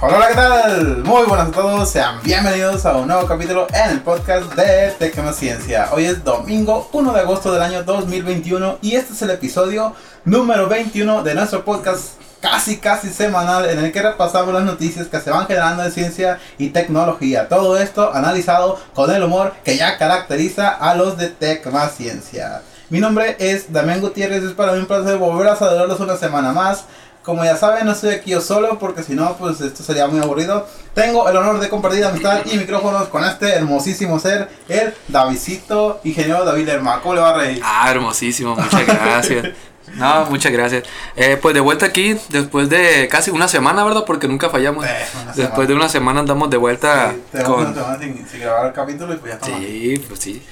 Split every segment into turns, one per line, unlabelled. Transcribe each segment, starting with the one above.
Hola, ¿qué tal? Muy buenas a todos, sean bienvenidos a un nuevo capítulo en el podcast de Tecnociencia. Hoy es domingo 1 de agosto del año 2021 y este es el episodio número 21 de nuestro podcast casi casi semanal en el que repasamos las noticias que se van generando en ciencia y tecnología. Todo esto analizado con el humor que ya caracteriza a los de Tecnociencia. Mi nombre es Damián Gutiérrez, es para mí un placer volver a saludarlos una semana más. Como ya saben, no estoy aquí yo solo porque si no, pues esto sería muy aburrido. Tengo el honor de compartir amistad y micrófonos con este hermosísimo ser, el Davidcito, ingeniero David Lerma. ¿Cómo le va a reír?
Ah, hermosísimo, muchas gracias. No, muchas gracias. Eh, pues de vuelta aquí, después de casi una semana, ¿verdad? Porque nunca fallamos.
Eh,
después de una semana andamos de vuelta
Sí,
con...
una semana sin, sin grabar el capítulo y pues ya estamos.
Sí, pues sí.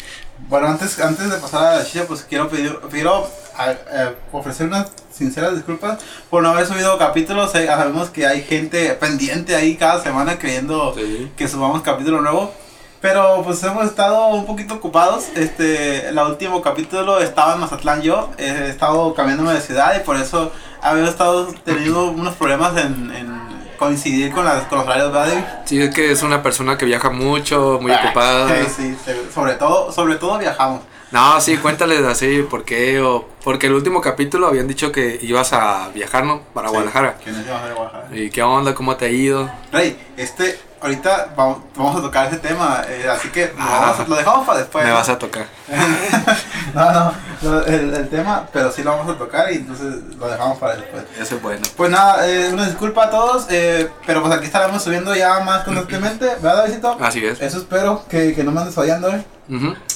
Bueno, antes, antes de pasar a la chicha, pues quiero pedir, quiero a- eh, ofrecer unas sinceras disculpas por no haber subido capítulos. Eh, sabemos que hay gente pendiente ahí cada semana creyendo
Sí.
que subamos capítulo nuevo. Pero pues hemos estado un poquito ocupados. Este, el último capítulo estaba en Mazatlán yo. He estado cambiándome de ciudad y por eso había estado teniendo unos problemas en, en coincidir con, las, con los horarios, ¿verdad?
Sí, es que es una persona que viaja mucho, muy
Ah,
ocupada.
Sí, sí. sobre todo, sobre todo viajamos.
No, sí, cuéntales así, ¿por qué? O, porque el último capítulo habían dicho que ibas a viajar, ¿no? Para
Sí,
Guadalajara.
que ir a Guadalajara.
¿Y qué onda? ¿Cómo te ha ido?
Rey, este, ahorita vamos, vamos a tocar ese tema, eh, así que lo,
Ah.
a- lo dejamos para después.
Me
¿no?
vas a tocar.
no, no, lo- el, el tema, pero sí lo vamos a tocar y entonces lo dejamos para después.
Eso es bueno.
Pues nada, eh, una disculpa a todos, eh, pero pues aquí estaremos subiendo ya más constantemente, ¿verdad, Davidito?
Así es.
Eso espero, que, que no me andes fallando, ¿eh?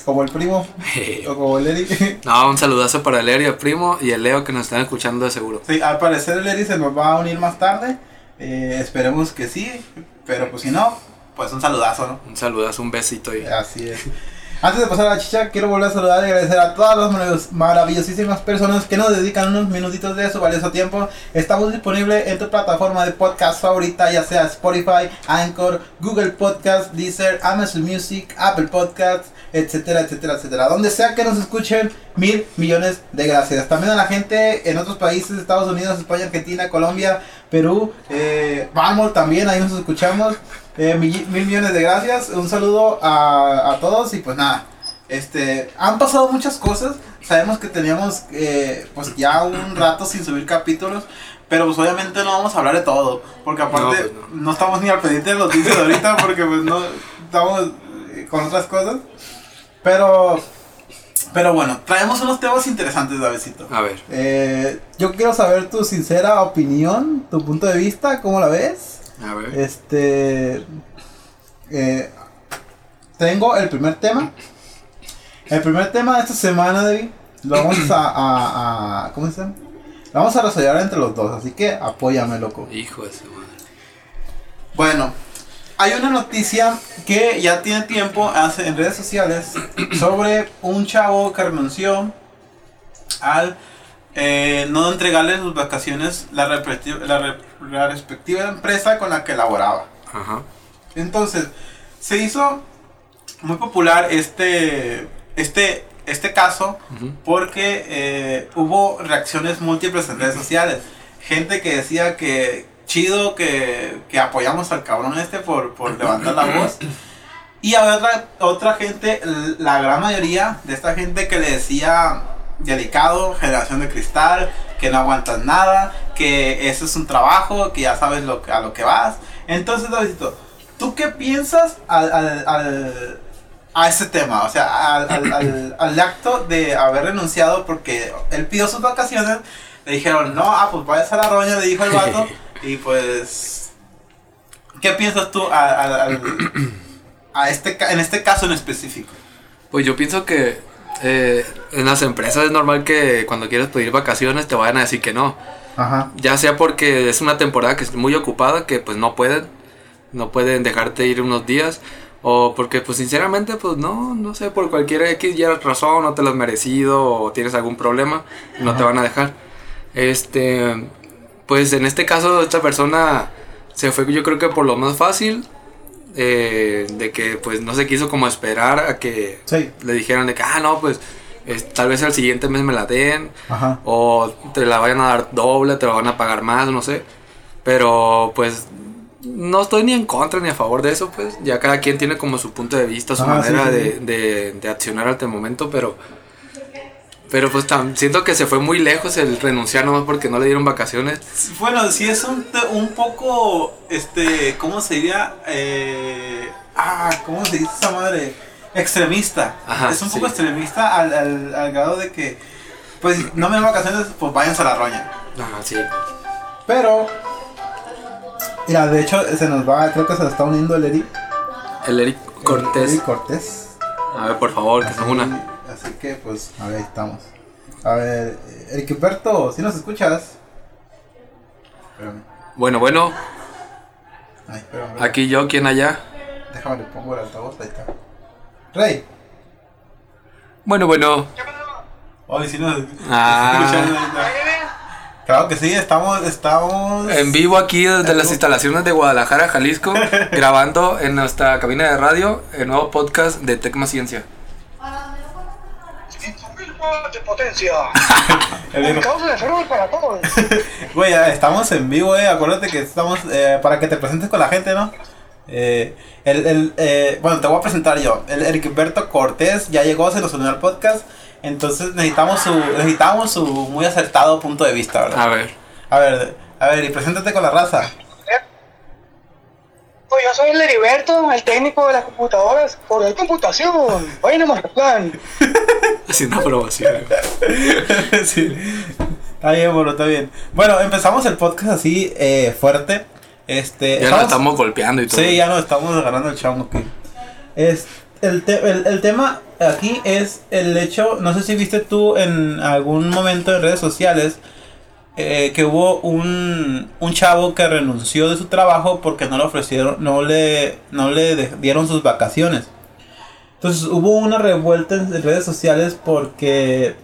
Como el primo, o como el Eri.
No, un saludazo para el Eri, el primo, y el Leo que nos están escuchando de seguro.
sí, al parecer el Eri se nos va a unir más tarde, eh, esperemos que sí, pero pues si no, pues un saludazo, ¿no?
Un saludazo, un besito y...
Así es. Antes de pasar a la chicha, quiero volver a saludar y agradecer a todas las maravillos- maravillosísimas personas que nos dedican unos minutitos de su valioso tiempo. Estamos disponibles en tu plataforma de podcast favorita, ya sea Spotify, Anchor, Google Podcast, Deezer, Amazon Music, Apple Podcasts, etcétera, etcétera, etcétera. Donde sea que nos escuchen, mil millones de gracias. También a la gente en otros países, Estados Unidos, España, Argentina, Colombia, Perú, eh, vamos también, ahí nos escuchamos. Eh, mil, mil millones de gracias. Un saludo a, a todos y pues nada. Este, han pasado muchas cosas. Sabemos que teníamos eh, pues ya un rato sin subir capítulos. Pero pues obviamente no vamos a hablar de todo. Porque aparte
No, pues, no.
estamos ni al pendiente de los noticias de ahorita. Porque pues no estamos eh, con otras cosas. Pero, pero bueno, traemos unos temas interesantes, Davidcito.
A ver.
Eh, yo quiero saber tu sincera opinión, tu punto de vista, ¿cómo la ves?
A ver.
Este. eh, tengo el primer tema. El primer tema de esta semana, David. Lo vamos a. a, a- ¿Cómo se llama? Lo vamos a resolver entre los dos, así que apóyame, loco.
Hijo de su madre.
Bueno, hay una noticia que ya tiene tiempo hace, en redes sociales sobre un chavo que renunció al eh, no entregarle sus vacaciones la, respectiva- la re- la respectiva empresa con la que laboraba.
Ajá.
Entonces, se hizo muy popular este, este, este caso porque eh, hubo reacciones múltiples en redes sociales. Gente que decía que chido que, que apoyamos al cabrón este por, por levantar la voz. Y había otra, otra gente, la gran mayoría de esta gente que le decía delicado, generación de cristal, que no aguantas nada, que eso es un trabajo, que ya sabes lo, a lo que vas. Entonces, Davidito, ¿tú qué piensas al, al, al- a ese tema? O sea, al acto de haber renunciado porque él pidió sus vacaciones, le dijeron, no, ah, pues vayas a la roña, le dijo el vato, y pues... ¿Qué piensas tú al- al- a este, en este caso en específico?
Pues yo pienso que eh, en las empresas es normal que cuando quieres pedir vacaciones te vayan a decir que no.
Ajá.
Ya sea porque es una temporada que es muy ocupada, que pues no pueden, no pueden dejarte ir unos días. O porque pues sinceramente pues no, no sé, por cualquier X ya razón, no te lo has merecido o tienes algún problema, no te van a dejar. Este, pues en este caso esta persona se fue yo creo que por lo más fácil, eh, de que pues no se quiso como esperar a que
Sí.
le dijeran de que, ah, no, pues es- tal vez el siguiente mes me la den,
Ajá.
o te la vayan a dar doble, te la van a pagar más, no sé. Pero pues no estoy ni en contra ni a favor de eso, pues. Ya cada quien tiene como su punto de vista, su
Ah,
manera
sí, sí,
de, de- de accionar al momento, pero. Pero pues tam- siento que se fue muy lejos el renunciar nomás porque no le dieron vacaciones.
Bueno, sí es un, un poco, este, ¿cómo se diría? Eh, ah, ¿cómo se dice esa madre? Extremista.
Ajá,
es un
sí.
poco extremista al, al, al grado de que, pues, no me dan vacaciones, pues váyanse a la roña.
Ajá, sí.
Pero, mira, de hecho, se nos va, creo que se nos está uniendo el Eri.
El Eric Cortés.
Eric Cortés.
A ver, por favor, que se una.
Así que, pues, a ver, ahí estamos. A ver, Eric Humberto, si nos escuchas? Espérame.
Bueno, bueno,
Ay, espérame.
aquí yo, quien allá.
Déjame le pongo el altavoz, ahí está. Rey.
Bueno, bueno.
Hoy sí nos
Ah.
ahorita. Claro que sí, estamos, estamos.
En vivo aquí desde las instalaciones de Guadalajara, Jalisco, grabando en nuestra cabina de radio el nuevo podcast de Tecma Ciencia.
5000 watts de potencia.
El
Causa de salud para todos.
Güey, estamos en vivo, eh. Acuérdate que estamos eh, para que te presentes con la gente, ¿no? Eh, el, el, eh, bueno, te voy a presentar yo. El Ericberto Cortés ya llegó, se nos unió al podcast. Entonces necesitamos su, necesitamos su muy acertado punto de vista, ¿verdad?
A ver.
A ver, a ver, y preséntate con la raza.
Pues yo soy el Heriberto, el técnico de las computadoras. Por el computación. Vayan a Mazatlán.
Haciendo aprobación.
sí. Está bien, bueno, está bien. Bueno, empezamos el podcast así, eh, fuerte. Este,
Ya nos estamos golpeando y todo.
Sí, ya nos estamos agarrando el chamo aquí. Es, el, te- el, el tema aquí es el hecho, no sé si viste tú en algún momento en redes sociales, eh, que hubo un, un chavo que renunció de su trabajo porque no le ofrecieron, no le, no le dieron sus vacaciones. Entonces hubo una revuelta en redes sociales porque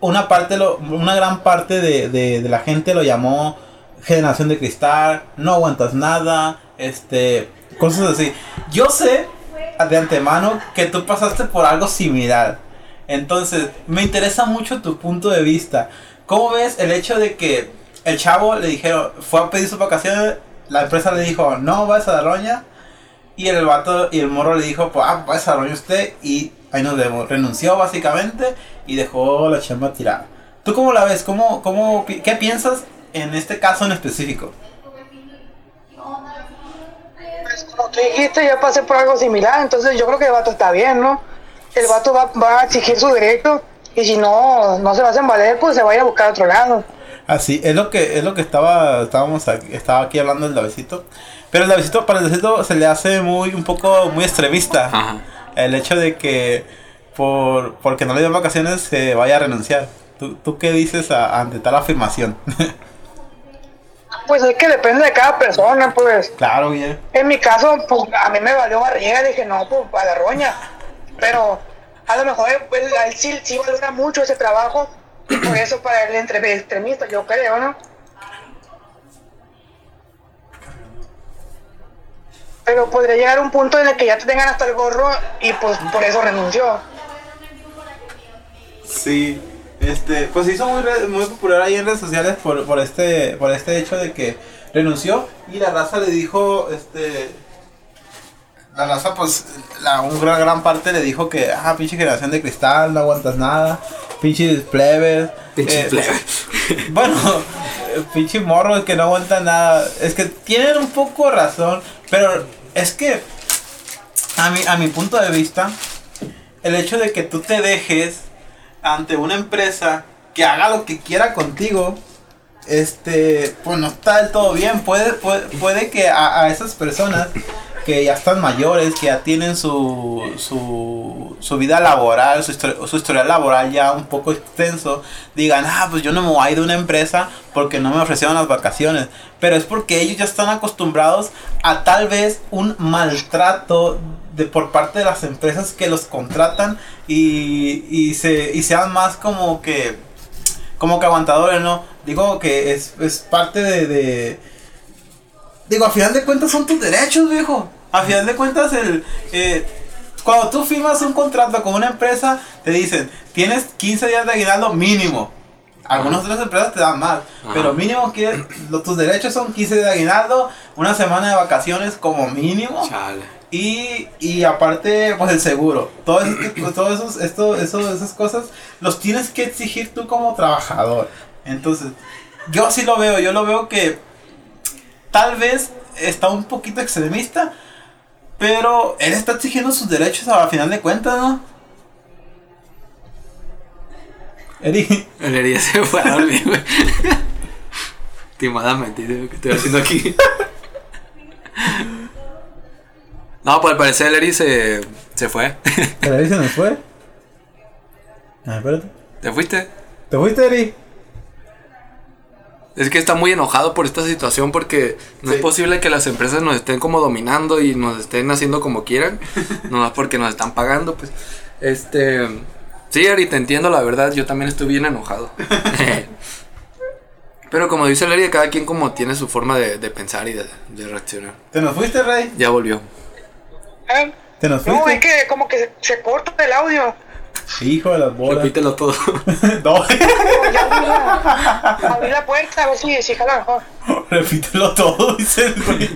una parte, lo, una gran parte de, de- de la gente lo llamó generación de cristal, no aguantas nada, este, cosas así. Yo sé de antemano que tú pasaste por algo similar. Entonces, me interesa mucho tu punto de vista. ¿Cómo ves el hecho de que el chavo le dijeron, fue a pedir sus vacaciones, la empresa le dijo, no, vas a la roña, y el vato y el morro le dijo, pues, ah, la roña usted, y ahí nos vemos. Renunció básicamente y dejó la chamba tirada. ¿Tú cómo la ves? ¿Cómo, cómo, ¿Qué piensas en este caso en específico?
Pues como tú dijiste, yo pasé por algo similar. Entonces yo creo que el vato está bien, ¿no? El vato va, va a exigir su derecho. Y si no, no se va a hacer valer, pues se va a ir a buscar a otro lado.
Así, es lo que, es lo que estaba, estábamos aquí, estaba aquí hablando del Davecito. Pero el Davecito, para el Davecito se le hace muy, un poco, muy extremista.
Ajá.
El hecho de que por, porque no le dieron vacaciones se vaya a renunciar. ¿Tú, tú qué dices a- ante tal afirmación?
Pues es que depende de cada persona, pues.
claro, bien.
En mi caso, pues a mí me valió barriga, dije, no, pues a la roña. Pero a lo mejor él, él- a él sí, sí valora mucho ese trabajo. Y por eso para el entre- extremista, yo creo, ¿no? Pero podría llegar un punto en el que ya te tengan hasta el gorro y pues por eso renunció.
Sí, este, pues hizo muy, re- muy popular ahí en redes sociales por, por este, por este hecho de que renunció y la raza le dijo, este, la raza pues, la, un gran, gran parte le dijo que, ah, pinche generación de cristal, no aguantas nada, pinches plebes,
Pinche
eh,
plebe.
bueno, pinche morros que no aguantan nada. Es que tienen un poco razón, pero es que a mi, a mi punto de vista, el hecho de que tú te dejes ante una empresa que haga lo que quiera contigo, este, pues no está del todo bien. Puede, puede, puede que a, a esas personas que ya están mayores, que ya tienen su, su, su vida laboral, su, histori- su historial laboral ya un poco extenso, digan, ah, pues yo no me voy a ir de una empresa porque no me ofrecieron las vacaciones. Pero es porque ellos ya están acostumbrados a tal vez un maltrato de por parte de las empresas que los contratan y, y, se, y sean más como que como que aguantadores, ¿no? Digo que es, es parte de, de- Digo, a final de cuentas son tus derechos, viejo. A final de cuentas, el... eh, cuando tú firmas un contrato con una empresa, te dicen, tienes 15 días de aguinaldo mínimo. Algunas otras empresas te dan más.
Ajá.
Pero mínimo que tus derechos son 15 de aguinaldo, una semana de vacaciones como mínimo.
Chale.
Y, y aparte, pues el seguro. Todo eso, todo esos, esto, eso, esas cosas los tienes que exigir tú como trabajador. Entonces, yo sí lo veo, yo lo veo que tal vez está un poquito extremista, pero él está exigiendo sus derechos a final de cuentas, ¿no? Eri,
El herida se fue a dormir, güey. Timadamente, dice, ¿qué estoy haciendo aquí? No, pues al parecer el Eri se, se fue.
¿pero Eri se nos fue? Ah, espérate.
¿Te fuiste?
¿Te fuiste, Eri?
Es que está muy enojado por esta situación porque no
Sí.
es posible que las empresas nos estén como dominando y nos estén haciendo como quieran, nomás porque nos están pagando, pues. Este, sí, Eri, te entiendo, la verdad, yo también estoy bien enojado. Pero como dice el Eri, cada quien como tiene su forma de, de pensar y de, de reaccionar.
¿Te nos fuiste, Rey?
Ya volvió.
¿Eh?
¿Te nos fuiste?
No, es que como que se, se corta el audio.
Hijo de las bolas.
Repítelo todo.
no.
Ya abrí la, abrí la puerta a ver si, si jala mejor.
Repítelo todo, dice el güey.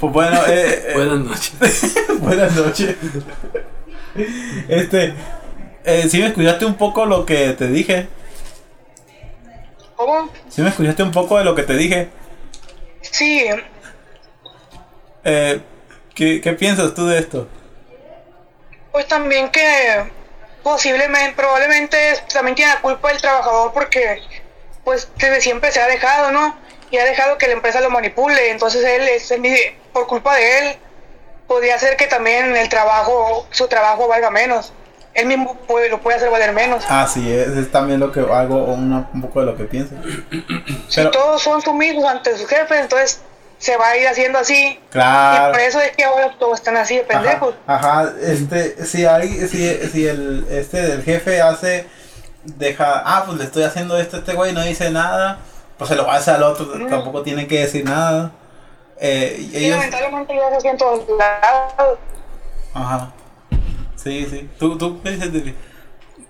Pues bueno, eh, eh,
Buenas noches.
buenas noches. Este, eh, si me escuchaste un poco lo que te dije.
¿Cómo?
Si me escuchaste un poco de lo que te dije.
Sí,
Eh, ¿qué, ¿Qué piensas tú de esto?
Pues también que posiblemente, probablemente también tiene la culpa el trabajador porque pues desde siempre se ha dejado, ¿no? Y ha dejado que la empresa lo manipule, entonces él es por culpa de él podría ser que también el trabajo, su trabajo valga menos. Él mismo puede, lo puede hacer valer menos.
Ah, sí, es, es también lo que hago, una- un poco de lo que pienso. Pero,
Todos son sumisos ante sus jefes, entonces se va a ir haciendo así. Y
claro.
por eso es que ahora todos están así de pendejos.
ajá, este, si alguien, si, si el, este del jefe hace, deja, ah, pues le estoy haciendo esto a este güey, no dice nada, pues se lo va a hacer al otro, tampoco tiene que decir nada. Eh, y
Sí,
ellos,
lamentablemente ya se así en todos lados.
ajá, sí, sí, tú, tú, ¿qué dices, Dili?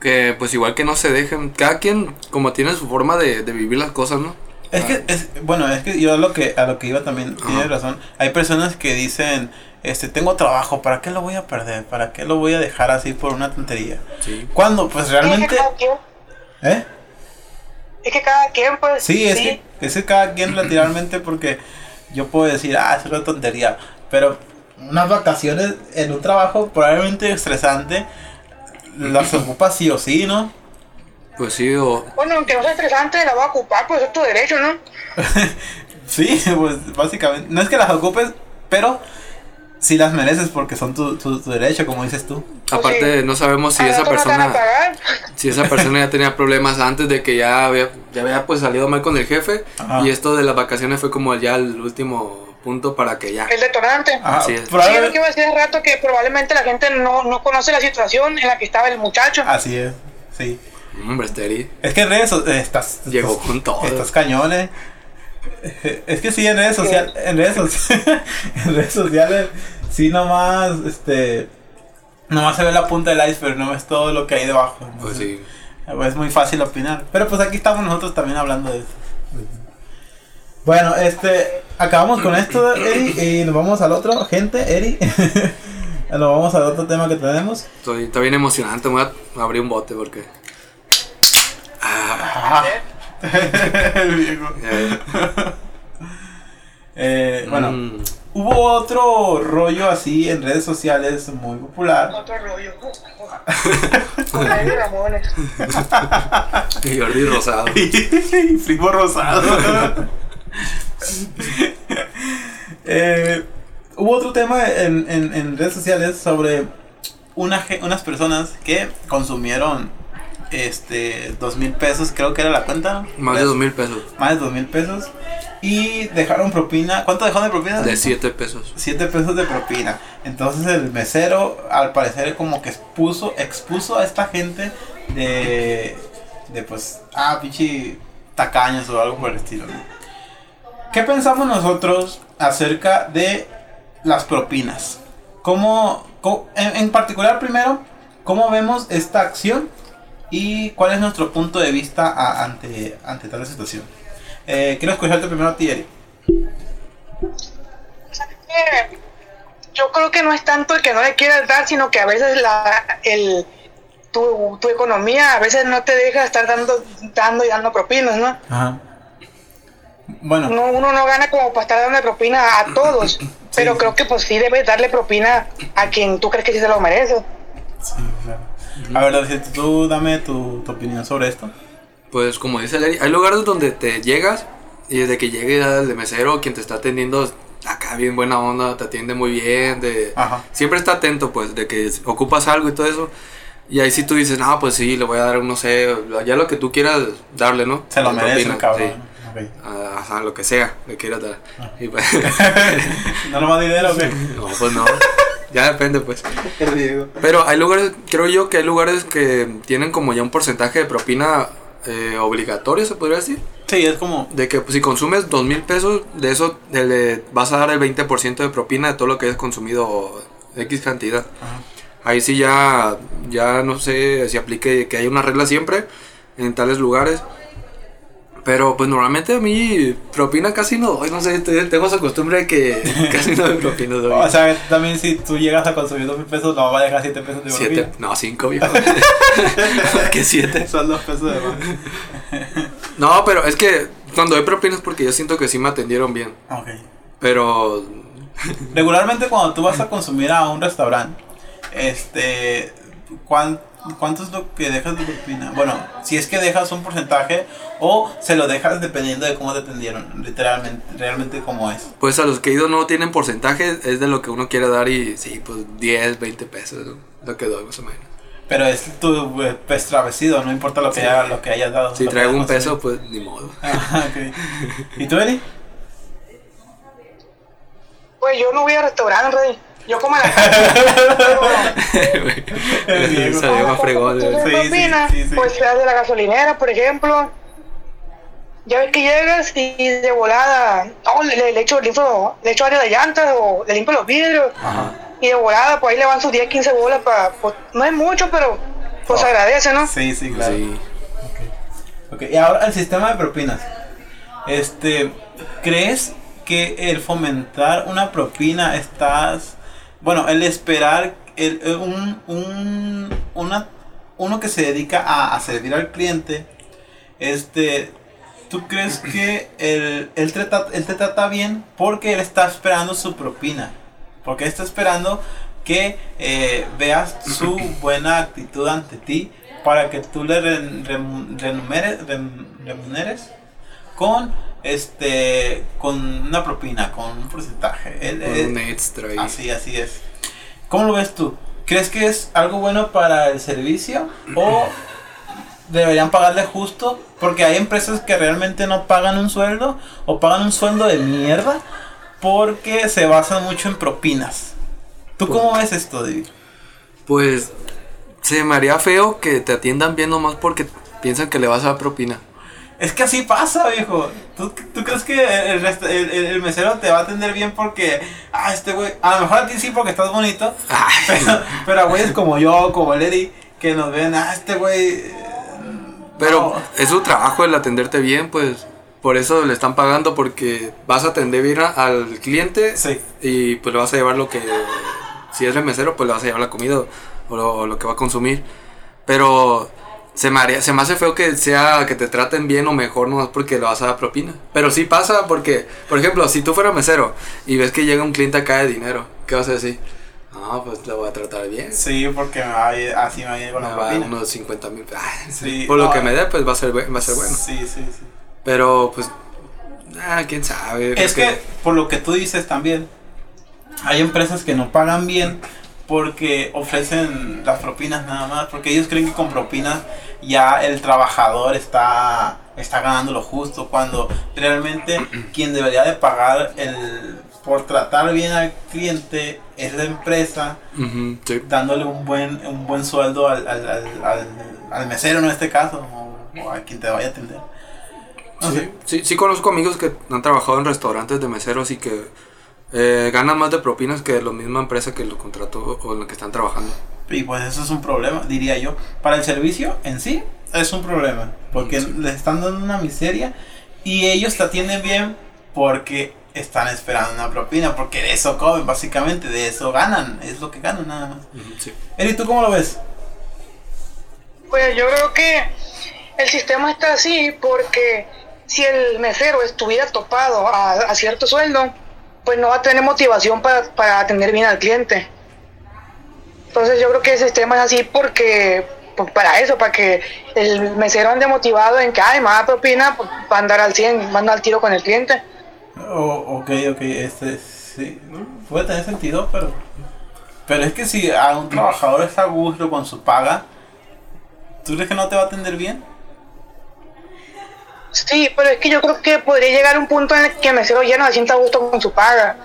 Que pues igual que no se dejen. Cada quien como tiene su forma de, de vivir las cosas, ¿no?
Es que, es, bueno, es que yo a lo que, a lo que iba también, tienes razón, hay personas que dicen, este, tengo trabajo, ¿para qué lo voy a perder? ¿Para qué lo voy a dejar así por una tontería?
Sí.
Cuando, pues
Es que
realmente,
cada quien,
¿eh?
es que cada quien, pues.
Sí, es que es que cada quien lateralmente porque yo puedo decir, ah, es una tontería, pero unas vacaciones en un trabajo probablemente estresante las ocupas sí o sí, ¿no?
Pues sí, o.
Bueno, aunque no sea estresante, la va a ocupar, pues es tu derecho, ¿no?
Sí, pues básicamente, no es que las ocupes, pero sí las mereces porque son tu, tu, tu derecho, como dices tú.
Aparte,
sí.
no sabemos si esa
rato no te van a
persona.
pagar.
Si esa persona ya tenía problemas antes de que ya había, ya había pues salido mal con el jefe.
Ajá.
Y esto de las vacaciones fue como ya el último punto para que ya.
El detonante.
Ajá,
Así es.
Sí,
probable-
lo que iba a decir hace rato que probablemente la gente no, no conoce la situación en la que estaba el muchacho.
Así es, sí.
Hombre, Esteri
Es que en redes so- eh, estás,
llegó
estás-
con todo.
Estos cañones. Es que sí, en redes sociales, en redes, soci- en redes sociales, sí nomás, este, nomás se ve la punta del iceberg, no ves todo lo que hay debajo.
Pues sí.
Es muy fácil opinar. Pero pues aquí estamos nosotros también hablando de eso. Bueno, este, acabamos con esto, Eri, y nos vamos al otro, gente, Eri. nos vamos al otro tema que tenemos.
Estoy, está bien emocionante. Voy a abrir un bote porque. Ah.
El viejo. Eh, bueno,
Mm,
hubo otro rollo así en redes sociales muy popular.
Otro rollo. Con Eddie Ramones.
y Jordi Rosado.
y primo rosado. Eh, hubo otro tema en, en- en redes sociales sobre una, unas personas que consumieron este dos mil pesos, creo que era la cuenta.
Más de dos mil pesos.
Más de dos mil pesos. Y dejaron propina. ¿Cuánto dejaron de propina?
De siete pesos.
7 pesos de propina. Entonces el mesero, al parecer, como que expuso, expuso a esta gente de, de pues, ah, pinche tacaños o algo por el estilo. ¿no? ¿Qué pensamos nosotros acerca de las propinas? ¿Cómo, cómo- en, en particular, primero, cómo vemos esta acción y cuál es nuestro punto de vista a- ante, ante tal situación. Eh, quiero escucharte primero a ti,
Yo creo que no es tanto el que no le quieras dar, sino que a veces la, el, tu, tu economía a veces no te deja estar dando, dando y dando propinas, ¿no?
Ajá. Bueno,
No, uno no gana como para estar dando propina a todos, pero creo que pues sí debes darle propina a quien tú crees que sí se lo merece.
sí, claro. A ver, tú dame tu, tu opinión sobre esto.
Pues como dice Larry, hay lugares donde te llegas y desde que llegue el de mesero, quien te está atendiendo, acá bien buena onda, te atiende muy bien, de,
Ajá.
siempre está atento pues de que ocupas algo y todo eso. Y ahí sí tú dices, no, pues sí, le voy a dar, no sé, ya lo que tú quieras darle, ¿no?
Se lo merece cabrón.
sí.
Ok.
A, a lo que sea, le quieras dar. Y pues,
¿No nomás dinero o qué?
no, pues no. Ya depende, pues. Pero hay lugares, creo yo que hay lugares que tienen como ya un porcentaje de propina eh, obligatorio, se podría decir.
Sí, es como.
De que pues, si consumes dos mil pesos, de eso le vas a dar el 20% de propina de todo lo que hayas consumido X cantidad.
Ajá.
Ahí sí ya, ya no sé si aplique que hay una regla siempre en tales lugares. Pero pues normalmente a mí propina casi no doy, no sé, te- tengo esa costumbre de que casi no doy propina. doy
O sea, también si tú llegas a consumir dos mil pesos, no va a dejar siete pesos de
siete,
propina.
no, cinco, viejo. ¿Qué siete?
Son dos pesos de más.
No, pero es que cuando doy propina es porque yo siento que sí me atendieron bien.
Ok.
Pero
Regularmente cuando tú vas a consumir a un restaurante, este, ¿cuán- ¿cuánto es lo que dejas de propina? Bueno, si es que dejas un porcentaje o se lo dejas dependiendo de cómo te atendieron, literalmente, realmente como es.
Pues a los que he ido no tienen porcentaje, es de lo que uno quiere dar y sí, pues 10, 20 pesos, ¿no? lo que doy más o menos.
Pero es tu eh, pues, travesido, no importa lo que,
Sí.
haya- lo que hayas dado.
Si traigo un peso, pues ni modo.
Ah. ¿Y tú, Eli?
Pues yo no voy a restaurante, Rey. Yo como en la calle.
El Diego.
Salió más fregón.
Sí, sí.
Pues las de la gasolinera, por ejemplo. Ya ves que llegas y de volada, no, le, le, le echo, le limpio, le echo área de llantas o le limpio los vidrios.
Ajá.
Y de volada, pues ahí le van sus 10, 15 bolas para, pues, no es mucho, pero pues
Oh.
agradece, ¿no?
Sí, sí, claro.
Sí.
Ok, y ahora el sistema de propinas. Este, ¿crees que el fomentar una propina estás, bueno, el esperar el, el- un, un, una, uno que se dedica a, a servir al cliente, este, ¿tú crees que él, él, te trata, él te trata bien porque él está esperando su propina? Porque está esperando que eh, veas su buena actitud ante ti para que tú le remuneres, rem- remuneres con este con una propina, con un porcentaje.
Con un extra ahí.
así, así es. ¿Cómo lo ves tú? ¿Crees que es algo bueno para el servicio o deberían pagarle justo? Porque hay empresas que realmente no pagan un sueldo o pagan un sueldo de mierda porque se basan mucho en propinas. ¿Tú cómo ves esto, David?
Pues se me haría feo que te atiendan bien nomás porque piensan que le vas a dar propina.
Es que así pasa, viejo. ¿Tú, tú crees que el, el- el- mesero te va a atender bien porque, ah, este güey, a lo mejor a ti sí porque estás bonito,
Ay,
pero, pero a güeyes como yo, como el Eddie, que nos ven, ah, este güey... eh,
Pero
no".
es su trabajo el atenderte bien, pues por eso le están pagando porque vas a atender bien al cliente
Sí.
y pues le vas a llevar lo que si es el mesero pues le vas a llevar la comida o lo, o lo que va a consumir. Pero se me, haría- se me hace feo que sea que te traten bien o mejor nomás porque le vas a dar propina. Pero sí pasa porque, por ejemplo, si tú fueras mesero y ves que llega un cliente acá de dinero, ¿qué vas a decir? No, pues le voy a tratar bien.
Sí, porque me va a ir- así me va a ir con
Me
la
va
propina.
unos 50 mil.
Sí,
Por lo que me dé, pues va a ser, va a ser bueno.
Sí, sí, sí.
Pero pues, ah, quién sabe.
Es que, por lo que tú dices también, hay empresas que no pagan bien porque ofrecen las propinas nada más, porque ellos creen que con propinas ya el trabajador está, está ganando lo justo, cuando realmente quien debería de pagar el, por tratar bien al cliente es la empresa,
Ujú, sí.
dándole un buen, un buen sueldo al, al, al, al- mesero en este caso, o, o a quien te vaya a atender. No
Sí, sí, sí conozco amigos que han trabajado en restaurantes de meseros y que eh, ganan más de propinas que la misma empresa que lo contrató o en la que están trabajando.
Y pues eso es un problema, diría yo. Para el servicio en sí es un problema, porque
Sí.
les están dando una miseria y ellos te atienden bien porque están esperando una propina, porque de eso comen, básicamente, de eso ganan, es lo que ganan nada más.
Sí.
Eri, ¿tú cómo lo ves?
Pues yo creo que el sistema está así porque si el mesero estuviera topado a, a cierto sueldo, pues no va a tener motivación para, para atender bien al cliente. Entonces yo creo que el sistema es así porque pues, para eso, para que el mesero ande motivado en que, ay, más propina, pues, va a andar al 100, va a andar al tiro con el cliente.
Oh, ok, ok, este sí, puede tener sentido, pero pero es que si a un trabajador está a gusto con su paga, ¿tú crees que no te va a atender bien?
Sí, pero es que yo creo que podría llegar un punto en el que el mesero ya no se sienta a gusto con su paga.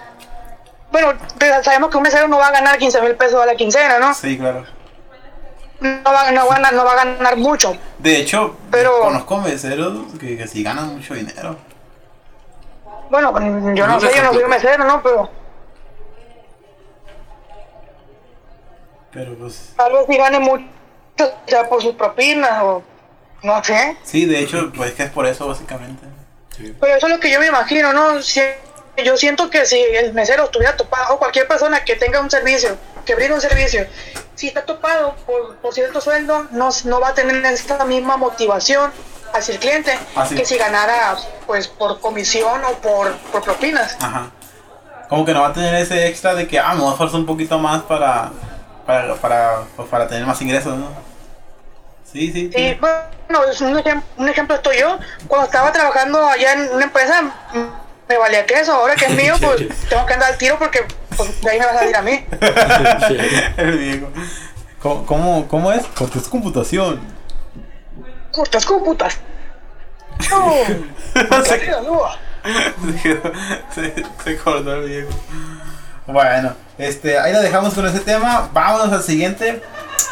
Bueno, sabemos que un mesero no va a ganar 15 mil pesos a la quincena, ¿no?
Sí, claro.
No va, no, va a ganar, no va a ganar mucho.
De hecho,
Pero-
conozco meseros que, que sí ganan mucho dinero.
Bueno, yo no
No
sé, yo no soy un mesero, ¿no? Pero
Pero pues
tal vez si gane mucho, ya por sus propinas o no sé.
sí, de hecho, pues que es por eso básicamente.
Pero eso es lo que yo me imagino, ¿no? Si- yo siento que si el mesero estuviera topado, o cualquier persona que tenga un servicio, que brinde un servicio, si está topado por, por cierto sueldo, no, no va a tener esta misma motivación hacia el cliente
Así.
que si ganara pues por comisión o por, por propinas.
Ajá. Como que no va a tener ese extra de que, ah, me voy a esforzar un poquito más para, para, para, pues, para tener más ingresos, ¿no? Sí, sí.
Sí, bueno, es un, ejem- un ejemplo estoy yo. Cuando estaba trabajando allá en una empresa, mm, me valía que eso. Ahora que es mío, pues tengo que andar al tiro porque pues, de ahí me va a salir a mí.
El viejo. ¿Cómo, cómo, cómo es? Es computación.
Justas computas. No,
se, se, se cortó el viejo. Bueno, este, ahí la dejamos con ese tema. Vámonos al siguiente.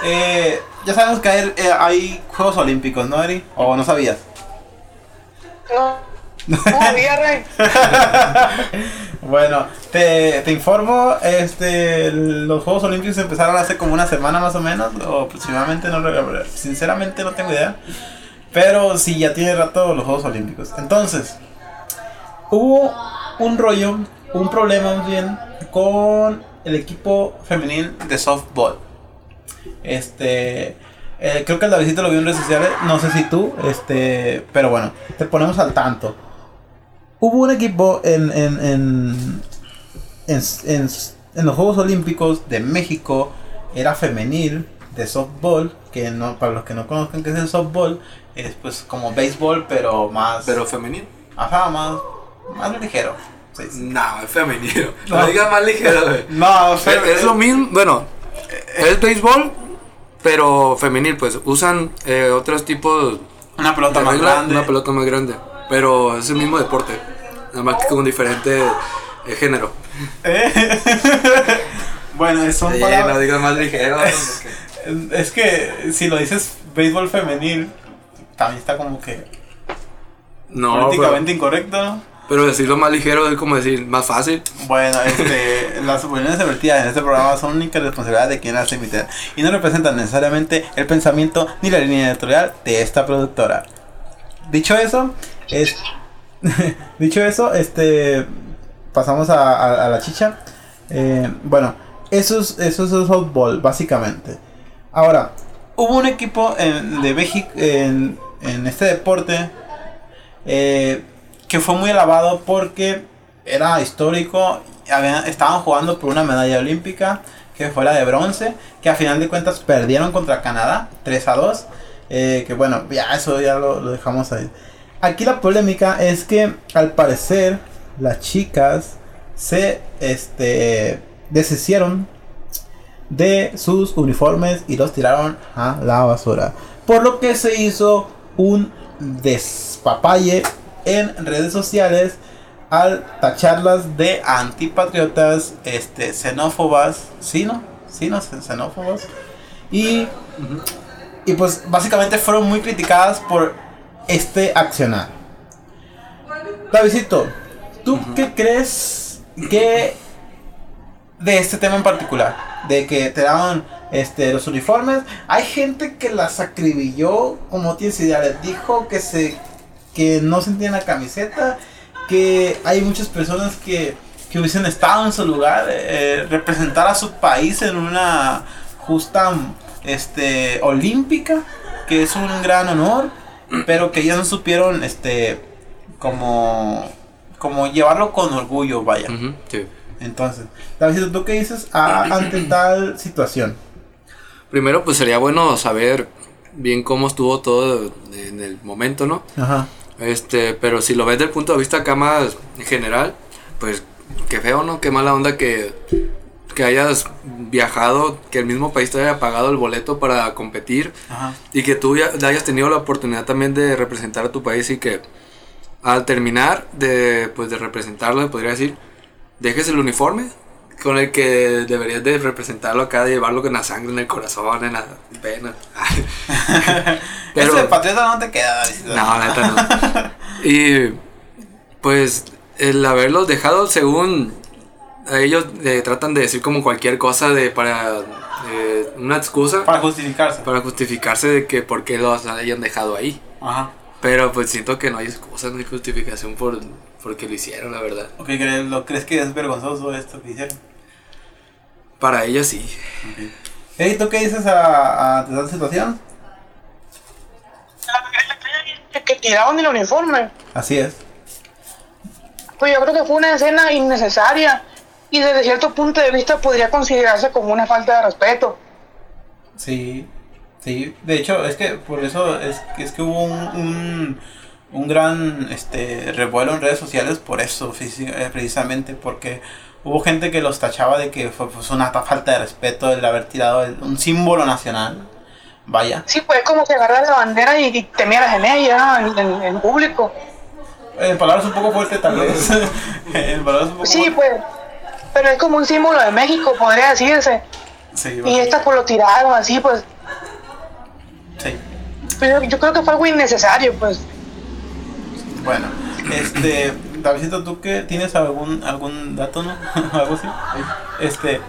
Eh, ya sabemos que hay, eh, hay Juegos Olímpicos, ¿no, Eri? ¿O no sabías?
No, no había, rey.
Bueno, te, te informo, este, los Juegos Olímpicos empezaron hace como una semana más o menos, o aproximadamente, no sinceramente no tengo idea, pero sí, ya tiene rato los Juegos Olímpicos. Entonces, hubo un rollo, un problema más bien, con el equipo femenil de softball. Este, eh, creo que el Davidito lo vio en redes sociales, no sé si tú, este, pero bueno, te ponemos al tanto. Hubo un equipo en, en, en, en, en- los Juegos Olímpicos de México, era femenil, de softball, que no, para los que no conozcan qué es el softball, es pues como béisbol, pero más,
Pero femenino.
ajá, más, más ligero. Sí, sí.
No, es femenino.
No.
No digas más ligero, güey.
No,
Es, es lo mismo, bueno, es béisbol, pero femenil, pues usan eh, otros tipos
Una pelota más
regla,
grande.
una pelota más grande, pero es el mismo deporte, nada más que con diferente eh, género.
¿Eh? bueno, son palabras-
no digas más ligero.
Es que si lo dices béisbol femenil, también está como que
No, pero,
políticamente incorrecto.
Pero decirlo más ligero es como decir más fácil.
Bueno, este, las opiniones vertidas en este programa son única responsabilidad de quien las emite y no representan necesariamente el pensamiento ni la línea editorial de esta productora. Dicho eso, es, dicho eso, este, pasamos a, a- a la chicha. Eh, bueno, eso es, eso es el softball, básicamente. Ahora, hubo un equipo en- de México en, en este deporte eh, que fue muy alabado porque era histórico. habían- estaban jugando por una medalla olímpica que fue la de bronce, que a final de cuentas perdieron contra Canadá 3 a 2. eh, que bueno, ya eso ya lo, dejamos ahí. Aquí la polémica es que al parecer las chicas se este, deshicieron de sus uniformes y los tiraron a la basura. Por lo que se hizo un despapalle en redes sociales al tacharlas de antipatriotas, este, xenófobas, ¿sí no? ¿Sí no? Xenófobas. Y, y pues básicamente fueron muy criticadas por este accionar. Davidito, ¿tú qué crees que de este tema en particular? De que te daban este, los uniformes. Hay gente que las acribilló, como tienes idea, les dijo que se que no sentían la camiseta, que hay muchas personas que, que hubiesen estado en su lugar, eh, representar a su país en una justa este, olímpica, que es un gran honor, pero que ellos no supieron este, como, como llevarlo con orgullo, vaya.
Sí.
Entonces, David, ¿tú qué dices a- ante tal situación?
Primero, pues sería bueno saber bien cómo estuvo todo en el momento, ¿no?
Ajá.
Este, pero si lo ves desde el punto de vista acá más general, pues qué feo, ¿no? Qué mala onda que, que hayas viajado, que el mismo país te haya pagado el boleto para competir
Ajá.
y que tú ya hayas tenido la oportunidad también de representar a tu país y que al terminar de, pues, de representarlo, podría decir, dejes el uniforme con el que deberías de representarlo acá, de llevarlo con la sangre en el corazón, en la pena.
Pero, Ese patriota no te queda.
No, neta no. Y pues el haberlos dejado según ellos eh, tratan de decir como cualquier cosa de para eh, una excusa
Para justificarse.
para justificarse de que por qué los hayan dejado ahí.
Ajá.
Pero pues siento que no hay excusa, no hay justificación por porque lo hicieron, la verdad.
Ok, ¿crees, lo, ¿crees que es vergonzoso esto que hicieron?
Para ellos sí.
Ey, ¿tú qué dices a, a tal situación?
Que tiraron el uniforme.
Así es.
Pues yo creo que fue una escena innecesaria y desde cierto punto de vista podría considerarse como una falta de respeto.
Sí, sí. De hecho, es que por eso es, que- es que hubo un, un, un gran este, revuelo en redes sociales por eso, eh, precisamente, porque hubo gente que los tachaba de que fue pues, una ta- falta de respeto el haber tirado el- un símbolo nacional. Vaya.
Sí, pues como que agarras la bandera y, y te miras en ella, en, en- en público.
En palabras un poco fuertes tal vez. en palabras un poco
Sí, pues. Pero es como un símbolo de México, podría decirse.
Sí,
Y estas pues lo tiraron así, pues.
sí.
Pero yo creo que fue algo innecesario, pues.
Bueno, este, Davidito, ¿tú qué tienes algún algún dato, no? Algo así. Este,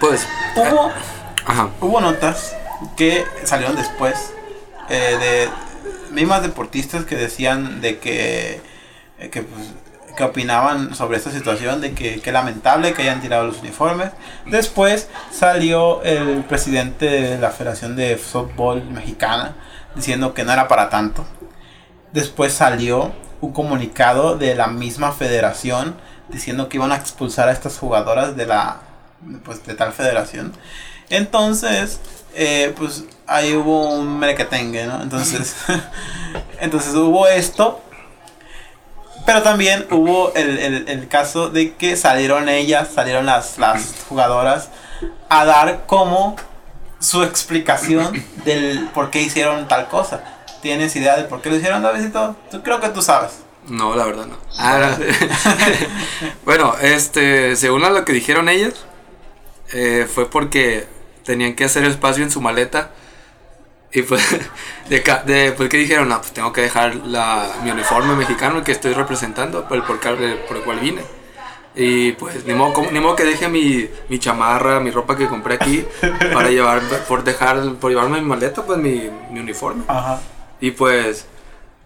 Pues,
hubo
ajá.
hubo notas que salieron después eh, de mismas deportistas que decían de que que pues que opinaban sobre esta situación de que, que lamentable que hayan tirado los uniformes. Después salió el presidente de la Federación de Fútbol Mexicana diciendo que no era para tanto. Después salió un comunicado de la misma federación diciendo que iban a expulsar a estas jugadoras de la pues de tal federación. Entonces, eh, pues ahí hubo un merequetengue, ¿no? Entonces, entonces hubo esto. Pero también hubo el, el- el caso de que salieron ellas, salieron las, las jugadoras a dar como su explicación del por qué hicieron tal cosa. ¿Tienes idea de por qué lo hicieron, Davidito? Tú creo que tú sabes.
No, la verdad no. Ah, bueno, este, según a lo que dijeron ellas, eh, fue porque tenían que hacer espacio en su maleta. Y pues, de, de- pues que dijeron, no, pues tengo que dejar la, mi uniforme mexicano el que estoy representando, por el, por, cal- por el cual vine. Y pues, ni modo, ni modo que deje mi, mi chamarra, mi ropa que compré aquí, para llevar, por dejar, por llevarme mi maleta, pues mi, mi uniforme.
Ajá.
Y pues,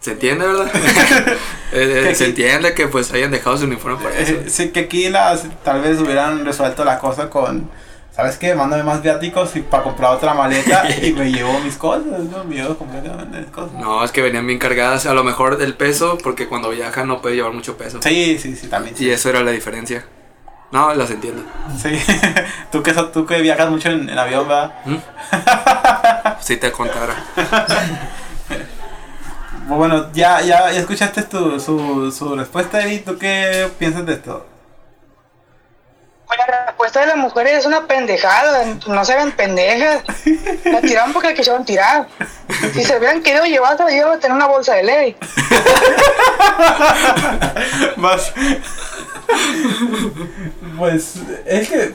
se entiende, ¿verdad? Eh, eh, se entiende que pues hayan dejado su uniforme eso.
Eh, sí, que aquí las, tal vez hubieran resuelto la cosa con, ¿sabes qué? Mándame más viáticos y para comprar otra maleta y me llevo mis cosas, ¿no? Me llevo completamente mis cosas.
No, es que venían bien cargadas, a lo mejor del peso, porque cuando viajan no puede llevar mucho peso.
Sí, sí, sí, también. Sí.
Y eso era la diferencia. No, las entiendo.
Sí. tú, que, tú que viajas mucho en, en avión, ¿verdad?
¿Mm? Si te contara.
Bueno, ya, ya, ya escuchaste tu, su, su respuesta, Eri. ¿Tú qué piensas de esto?
Pues la respuesta de las mujeres es una pendejada, no se ven pendejas. La tiraron porque la quisieron tirar. Si se hubieran querido llevar, se llevan a tener una bolsa de ley.
Más. pues, es que.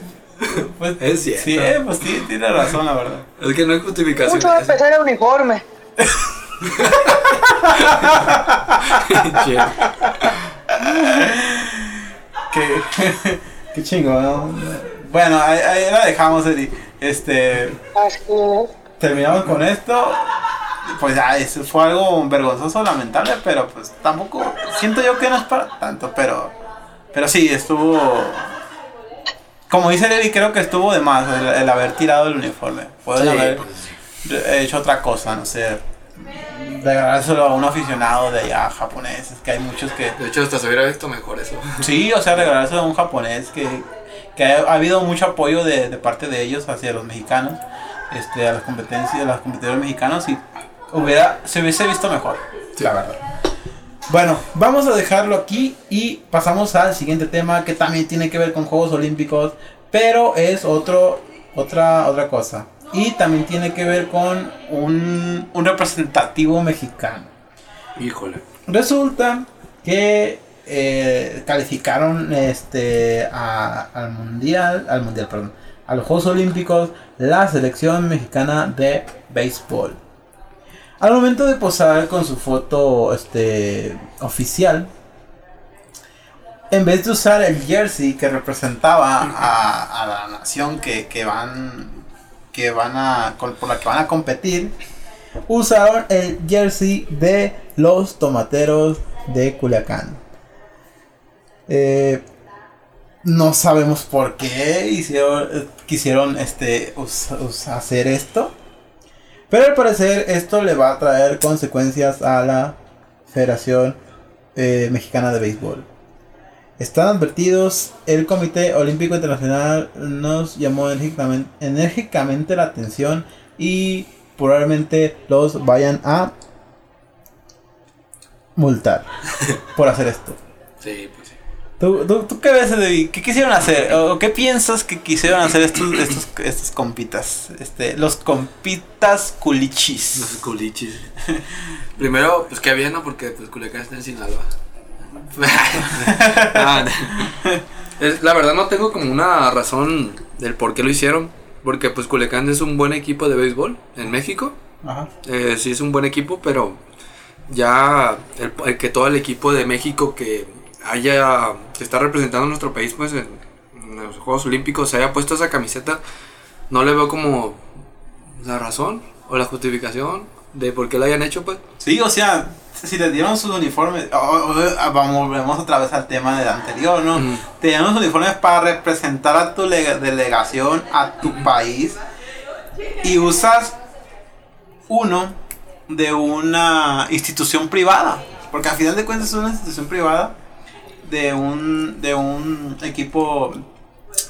Pues,
Es cierto.
Sí, pues sí, tiene razón, la verdad.
Es que no hay justificación.
Mucho va a empezar el uniforme.
Qué, qué chingo, ¿no? Bueno, ahí, ahí la dejamos, Eri. Este,
Así es.
terminamos con esto. Pues ya, eso fue algo vergonzoso, lamentable, pero pues tampoco, siento yo que no es para tanto, pero, pero sí, estuvo, como dice Levi, creo que estuvo de más el, el haber tirado el uniforme. Pueden
Sí,
haber
pues,
hecho otra cosa, no sé, regalárselo a un aficionado de allá japonés, es que hay muchos que...
de hecho, hasta se hubiera visto mejor eso.
Sí, o sea, regalárselo a un japonés que, que ha, ha habido mucho apoyo de, de parte de ellos hacia los mexicanos, este, a las competencias, a los competidores mexicanos y hubiera, se hubiese visto mejor, la verdad. Bueno, vamos a dejarlo aquí y pasamos al siguiente tema que también tiene que ver con Juegos Olímpicos, pero es otro, otra, otra cosa. Y también tiene que ver con un, un representativo mexicano.
Híjole.
Resulta que eh, calificaron este a- al mundial, al mundial, perdón, a los Juegos Olímpicos la selección mexicana de béisbol. Al momento de posar con su foto este oficial, en vez de usar el jersey que representaba a, a la nación que, que van que van a por la que van a competir, usaron el jersey de los tomateros de Culiacán. Eh, no sabemos por qué hicieron, eh, quisieron este, hacer esto. Pero al parecer esto le va a traer consecuencias a la Federación eh, Mexicana de Béisbol. Están advertidos, el Comité Olímpico Internacional nos llamó enérgicamente, enérgicamente la atención y probablemente los vayan a multar por hacer esto.
Sí, pues sí.
¿Tú, tú, tú qué ves, Debbie? ¿Qué quisieron hacer? ¿O qué piensas que quisieron hacer estos, estos, estos compitas? Este, los compitas culichis.
Los culichis. Primero, pues qué bien, ¿no? Porque pues Culiacán está en Sinaloa. No. Es- la verdad no tengo como una razón del por qué lo hicieron. Porque pues Culiacán es un buen equipo de béisbol en México.
Ajá.
Eh, sí es un buen equipo, pero ya el, el que todo el equipo de México que haya que está representando a nuestro país pues en, en los Juegos Olímpicos se haya puesto esa camiseta, no le veo como la razón o la justificación de por qué la hayan hecho pues.
Sí, o sea, si les dieron sus uniformes, o- o- o- vamos, volvemos otra vez al tema del anterior, ¿no?
Ujú.
Te dieron los uniformes para representar a tu lega- delegación, a tu país, y usas uno de una institución privada, porque al final de cuentas es una institución privada de un, de un equipo,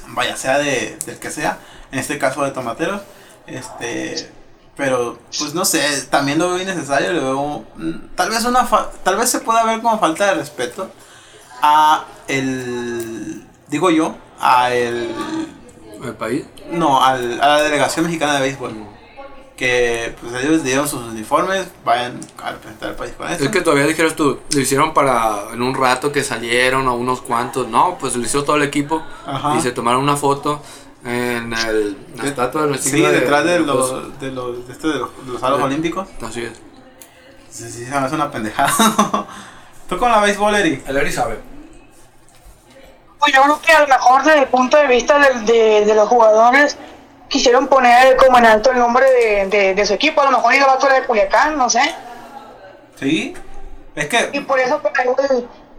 vaya sea de, del que sea, en este caso de tomateros, este, pero pues no sé, también lo veo innecesario, lo veo, mm, tal vez una, fa- tal vez se pueda ver como falta de respeto a el, digo yo, a el,
El país.
no, al, a la delegación mexicana de béisbol. Que pues ellos dieron sus uniformes, vayan a representar al país con eso.
Es que todavía dijeras tú, lo hicieron para en un rato que salieron a unos cuantos. No, pues lo hizo todo el equipo
Ajá.
y se tomaron una foto en el, la estatua de nuestra
Sí, detrás de los, de los, de este, de los, de los aros
De-
olímpicos.
Así es.
Sí, sí, se me hace una pendejada. ¿Tú con la béisbol, Eric?
El Eri sabe.
Pues yo creo que a lo mejor desde el punto de vista del- de, de los jugadores quisieron poner como en alto el nombre de, de, de su equipo, a lo mejor iba a de Culiacán, no sé.
Sí. Es
Y
que,
por eso pues,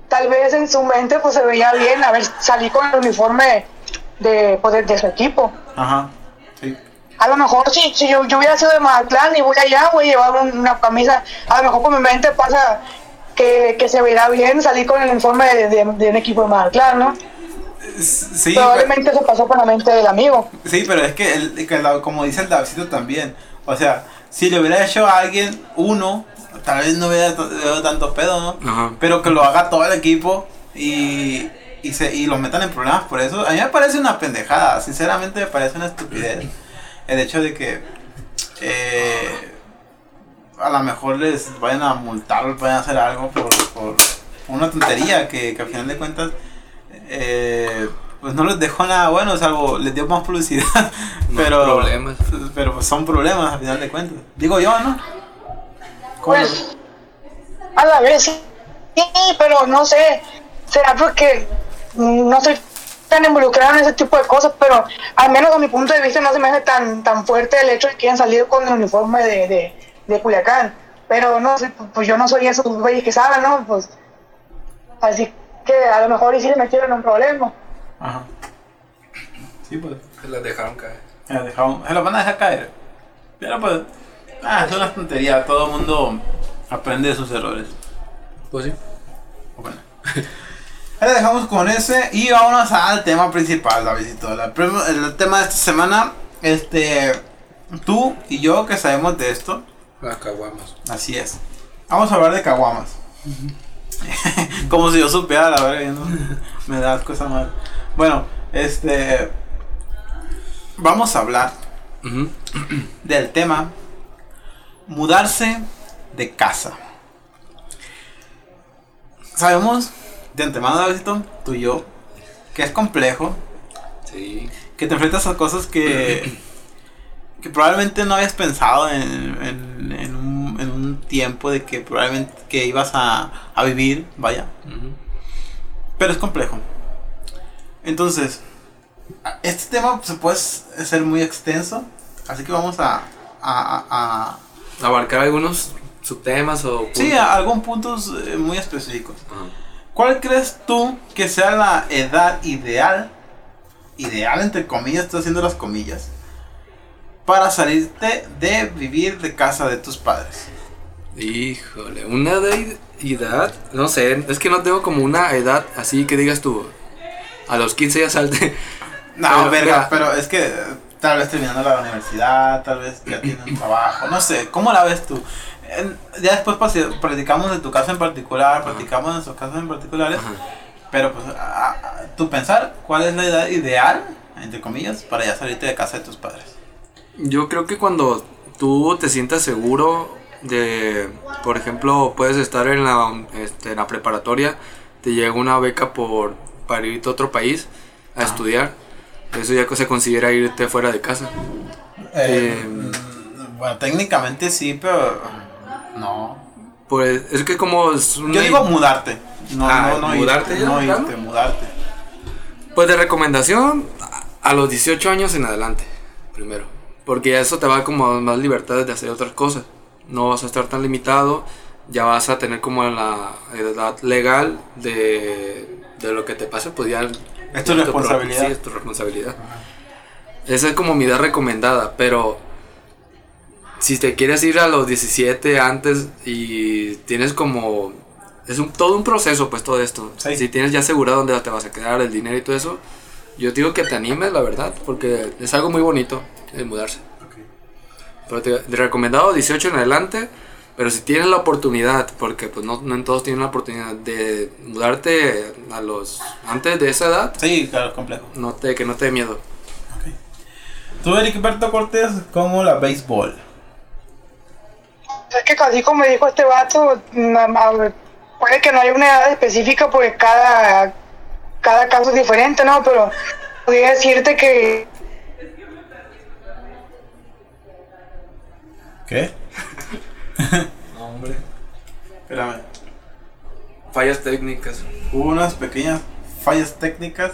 tal vez en su mente pues se veía bien a ver salir con el uniforme de, pues, de, de su equipo.
ajá. Sí.
A lo mejor si, si yo, yo hubiera sido de Mazatlán y voy allá, voy a llevar un- una camisa, a lo mejor por mi mente pasa que, que se verá bien salir con el uniforme de, de- de un equipo de Mazatlán, ¿no?
Sí, pero,
Probablemente eso pasó por la mente del amigo.
sí, pero es que, el, que la- como dice el Davidito también, o sea, si le hubiera hecho a alguien uno, tal vez no hubiera t- hubiera tanto pedo, ¿no?
Ajá.
Pero que lo haga todo el equipo y, y, se, y los metan en problemas por eso, a mí me parece una pendejada, sinceramente me parece una estupidez. El hecho de que eh, a lo mejor les vayan a multar o vayan a hacer algo por, por una tontería que, que al final de cuentas eh, pues no les dejó nada bueno, salvo les dio más publicidad. Pero,
problemas.
pero pues son problemas al final de cuentas. Digo yo, ¿no? ¿Cómo lo-
Pues a la vez sí, sí, pero no sé, será porque no soy tan involucrado en ese tipo de cosas, pero al menos a mi punto de vista no se me hace tan, tan fuerte el hecho de que hayan salido con el uniforme de, de, de Culiacán. Pero no sé, pues yo no soy esos güeyes que saben, ¿no? Pues así que a lo mejor y sí se metieron en un problema.
Ajá. Sí, pues.
Se las dejaron caer.
Se las dejaron- se las van a dejar caer. Pero pues. Ah, es una tontería. Todo el mundo aprende de sus errores.
Pues sí.
Bueno. Ahora dejamos con ese y vámonos al tema principal, Davidito. La El tema de esta semana, este, tú y yo que sabemos de esto,
Las caguamas.
así es. Vamos a hablar de caguamas. Como si yo supiera la verga, yo no- me da asco esa madre. Bueno, este, vamos a hablar del tema mudarse de casa. Sabemos de antemano, Davidito, tú y yo, que es complejo,
Sí.
que te enfrentas a cosas que, que probablemente no habías pensado en, en- en un, en un tiempo de que probablemente que ibas a, a vivir, vaya. Pero es complejo. Entonces, este tema se puede ser muy extenso, así que vamos a, a- a- a
Abarcar algunos subtemas o.
Sí,
puntos.
a algunos puntos eh, muy específicos. ¿Cuál crees tú que sea la edad ideal, ideal entre comillas, estoy haciendo las comillas, para salirte de vivir de casa de tus padres?
Híjole, una edad, no sé, es que no tengo como una edad así que digas tú, a los 15 ya salte.
No,
Pero,
verga,
mira.
pero es que tal vez terminando la universidad, tal vez ya tienes un trabajo, no sé, ¿cómo la ves tú? En- ya después pasi- platicamos de tu casa en particular, platicamos de nuestros casos en particulares,
Ajá.
pero pues, a- a- tú pensar, ¿cuál es la edad ideal, entre comillas, para ya salirte de casa de tus padres?
Yo creo que cuando tú te sientas seguro de, por ejemplo, puedes estar en la, este, en la preparatoria, te llega una beca por, para irte a otro país a estudiar, eso ya se considera irte fuera de casa.
Eh,
Eh,
bueno, técnicamente sí, pero no.
Pues es que como es una-
Yo digo mudarte. No,
Ah,
no, no
¿mudarte
irte,
ya,
no irte, mudarte.
Pues de recomendación a los 18 años en adelante, primero. Porque eso te va como más libertades de hacer otras cosas. No vas a estar tan limitado, ya vas a tener como la edad legal de, de lo que te pase, pues ya...
Es tu responsabilidad.
Sí, es tu responsabilidad. Esa es como mi edad recomendada, pero si te quieres ir a los 17 antes y tienes como... Es un, todo un proceso, pues todo esto.
Sí.
Si tienes ya asegurado dónde te vas a quedar, el dinero y todo eso, yo te digo que te animes, la verdad, porque es algo muy bonito el mudarse. Pero te, de recomendado 18 en adelante, pero si tienes la oportunidad, porque pues no, no en todos tienen la oportunidad de mudarte a los antes de esa edad,
Sí, claro, complejo.
no te, que no te dé miedo.
Tú, Ericberto Cortés, ¿cómo la béisbol?
Es que así como dijo este vato, na- puede que no haya una edad específica porque cada, cada caso es diferente, ¿no? Pero podría decirte que
¿Qué?
hombre.
Espérame.
Fallas técnicas.
Hubo unas pequeñas fallas técnicas.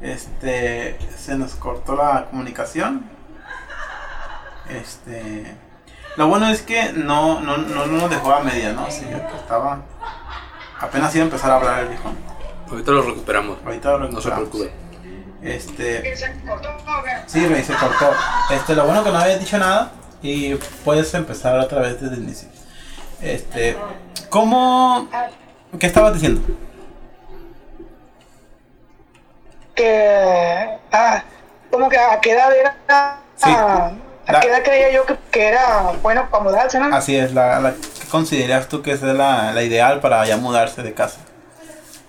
Este. Se nos cortó la comunicación. Este. Lo bueno es que no, no, no, no nos dejó a media, ¿no? Sí, estaba. Apenas iba a empezar a hablar el viejo.
Ahorita lo recuperamos.
Ahorita lo
No se
recuperamos.
preocupe.
Este.
se cortó, ¿no?
Sí, Rey, se cortó. Este, lo bueno que no había dicho nada y puedes empezar otra vez desde el inicio. Este, ¿cómo? ¿Qué estabas diciendo?
que ah, como que a qué edad era
Sí.
ah, a
La-
qué edad creía yo que, que era bueno para mudarse, ¿no?
Así es, la, la ¿qué consideras tú que es la, la ideal para ya mudarse de casa?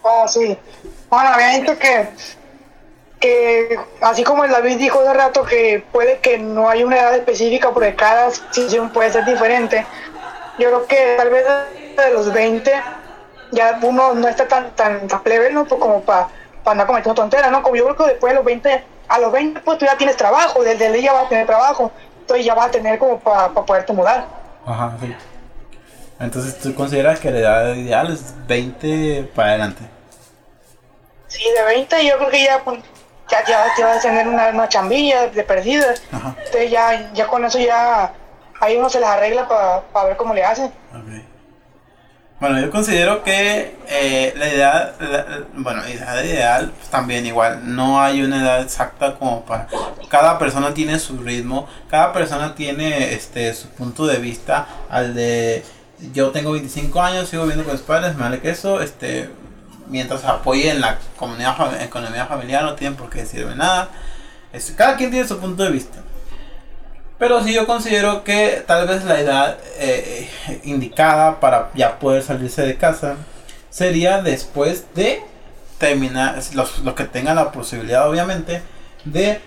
Ah, sí. Bueno, había dicho que, que así como el David dijo hace rato que puede que no hay una edad específica porque cada situación puede ser diferente. Yo creo que tal vez de los 20 ya uno no está tan tan, tan plebe, ¿no? Pues como para andar cometiendo tonteras, ¿no? Como yo creo que después de los 20, a los 20 pues tú ya tienes trabajo, desde el día vas a tener trabajo, entonces ya vas a tener como para poderte mudar.
Ajá, sí. Entonces, ¿tú consideras que la edad ideal es 20 para adelante?
Sí, de 20 yo creo que ya, pues, ya, ya, ya vas a tener una, una chambilla de perdida.
Ajá.
Entonces ya, ya con eso ya, ahí uno se las arregla para ver cómo le hacen.
Ok. Bueno, yo considero que eh, la idea, la- bueno, la edad ideal también igual, no hay una edad exacta como para, cada persona tiene su ritmo, cada persona tiene este su punto de vista al de, yo tengo 25 años, sigo viviendo con mis padres, me vale que eso, este, mientras apoye en la comunidad, economía familiar, no tienen por qué decirme nada, este, cada quien tiene su punto de vista. Pero sí yo considero que tal vez la edad eh, indicada para ya poder salirse de casa sería después de terminar, los, los que tengan la posibilidad obviamente, de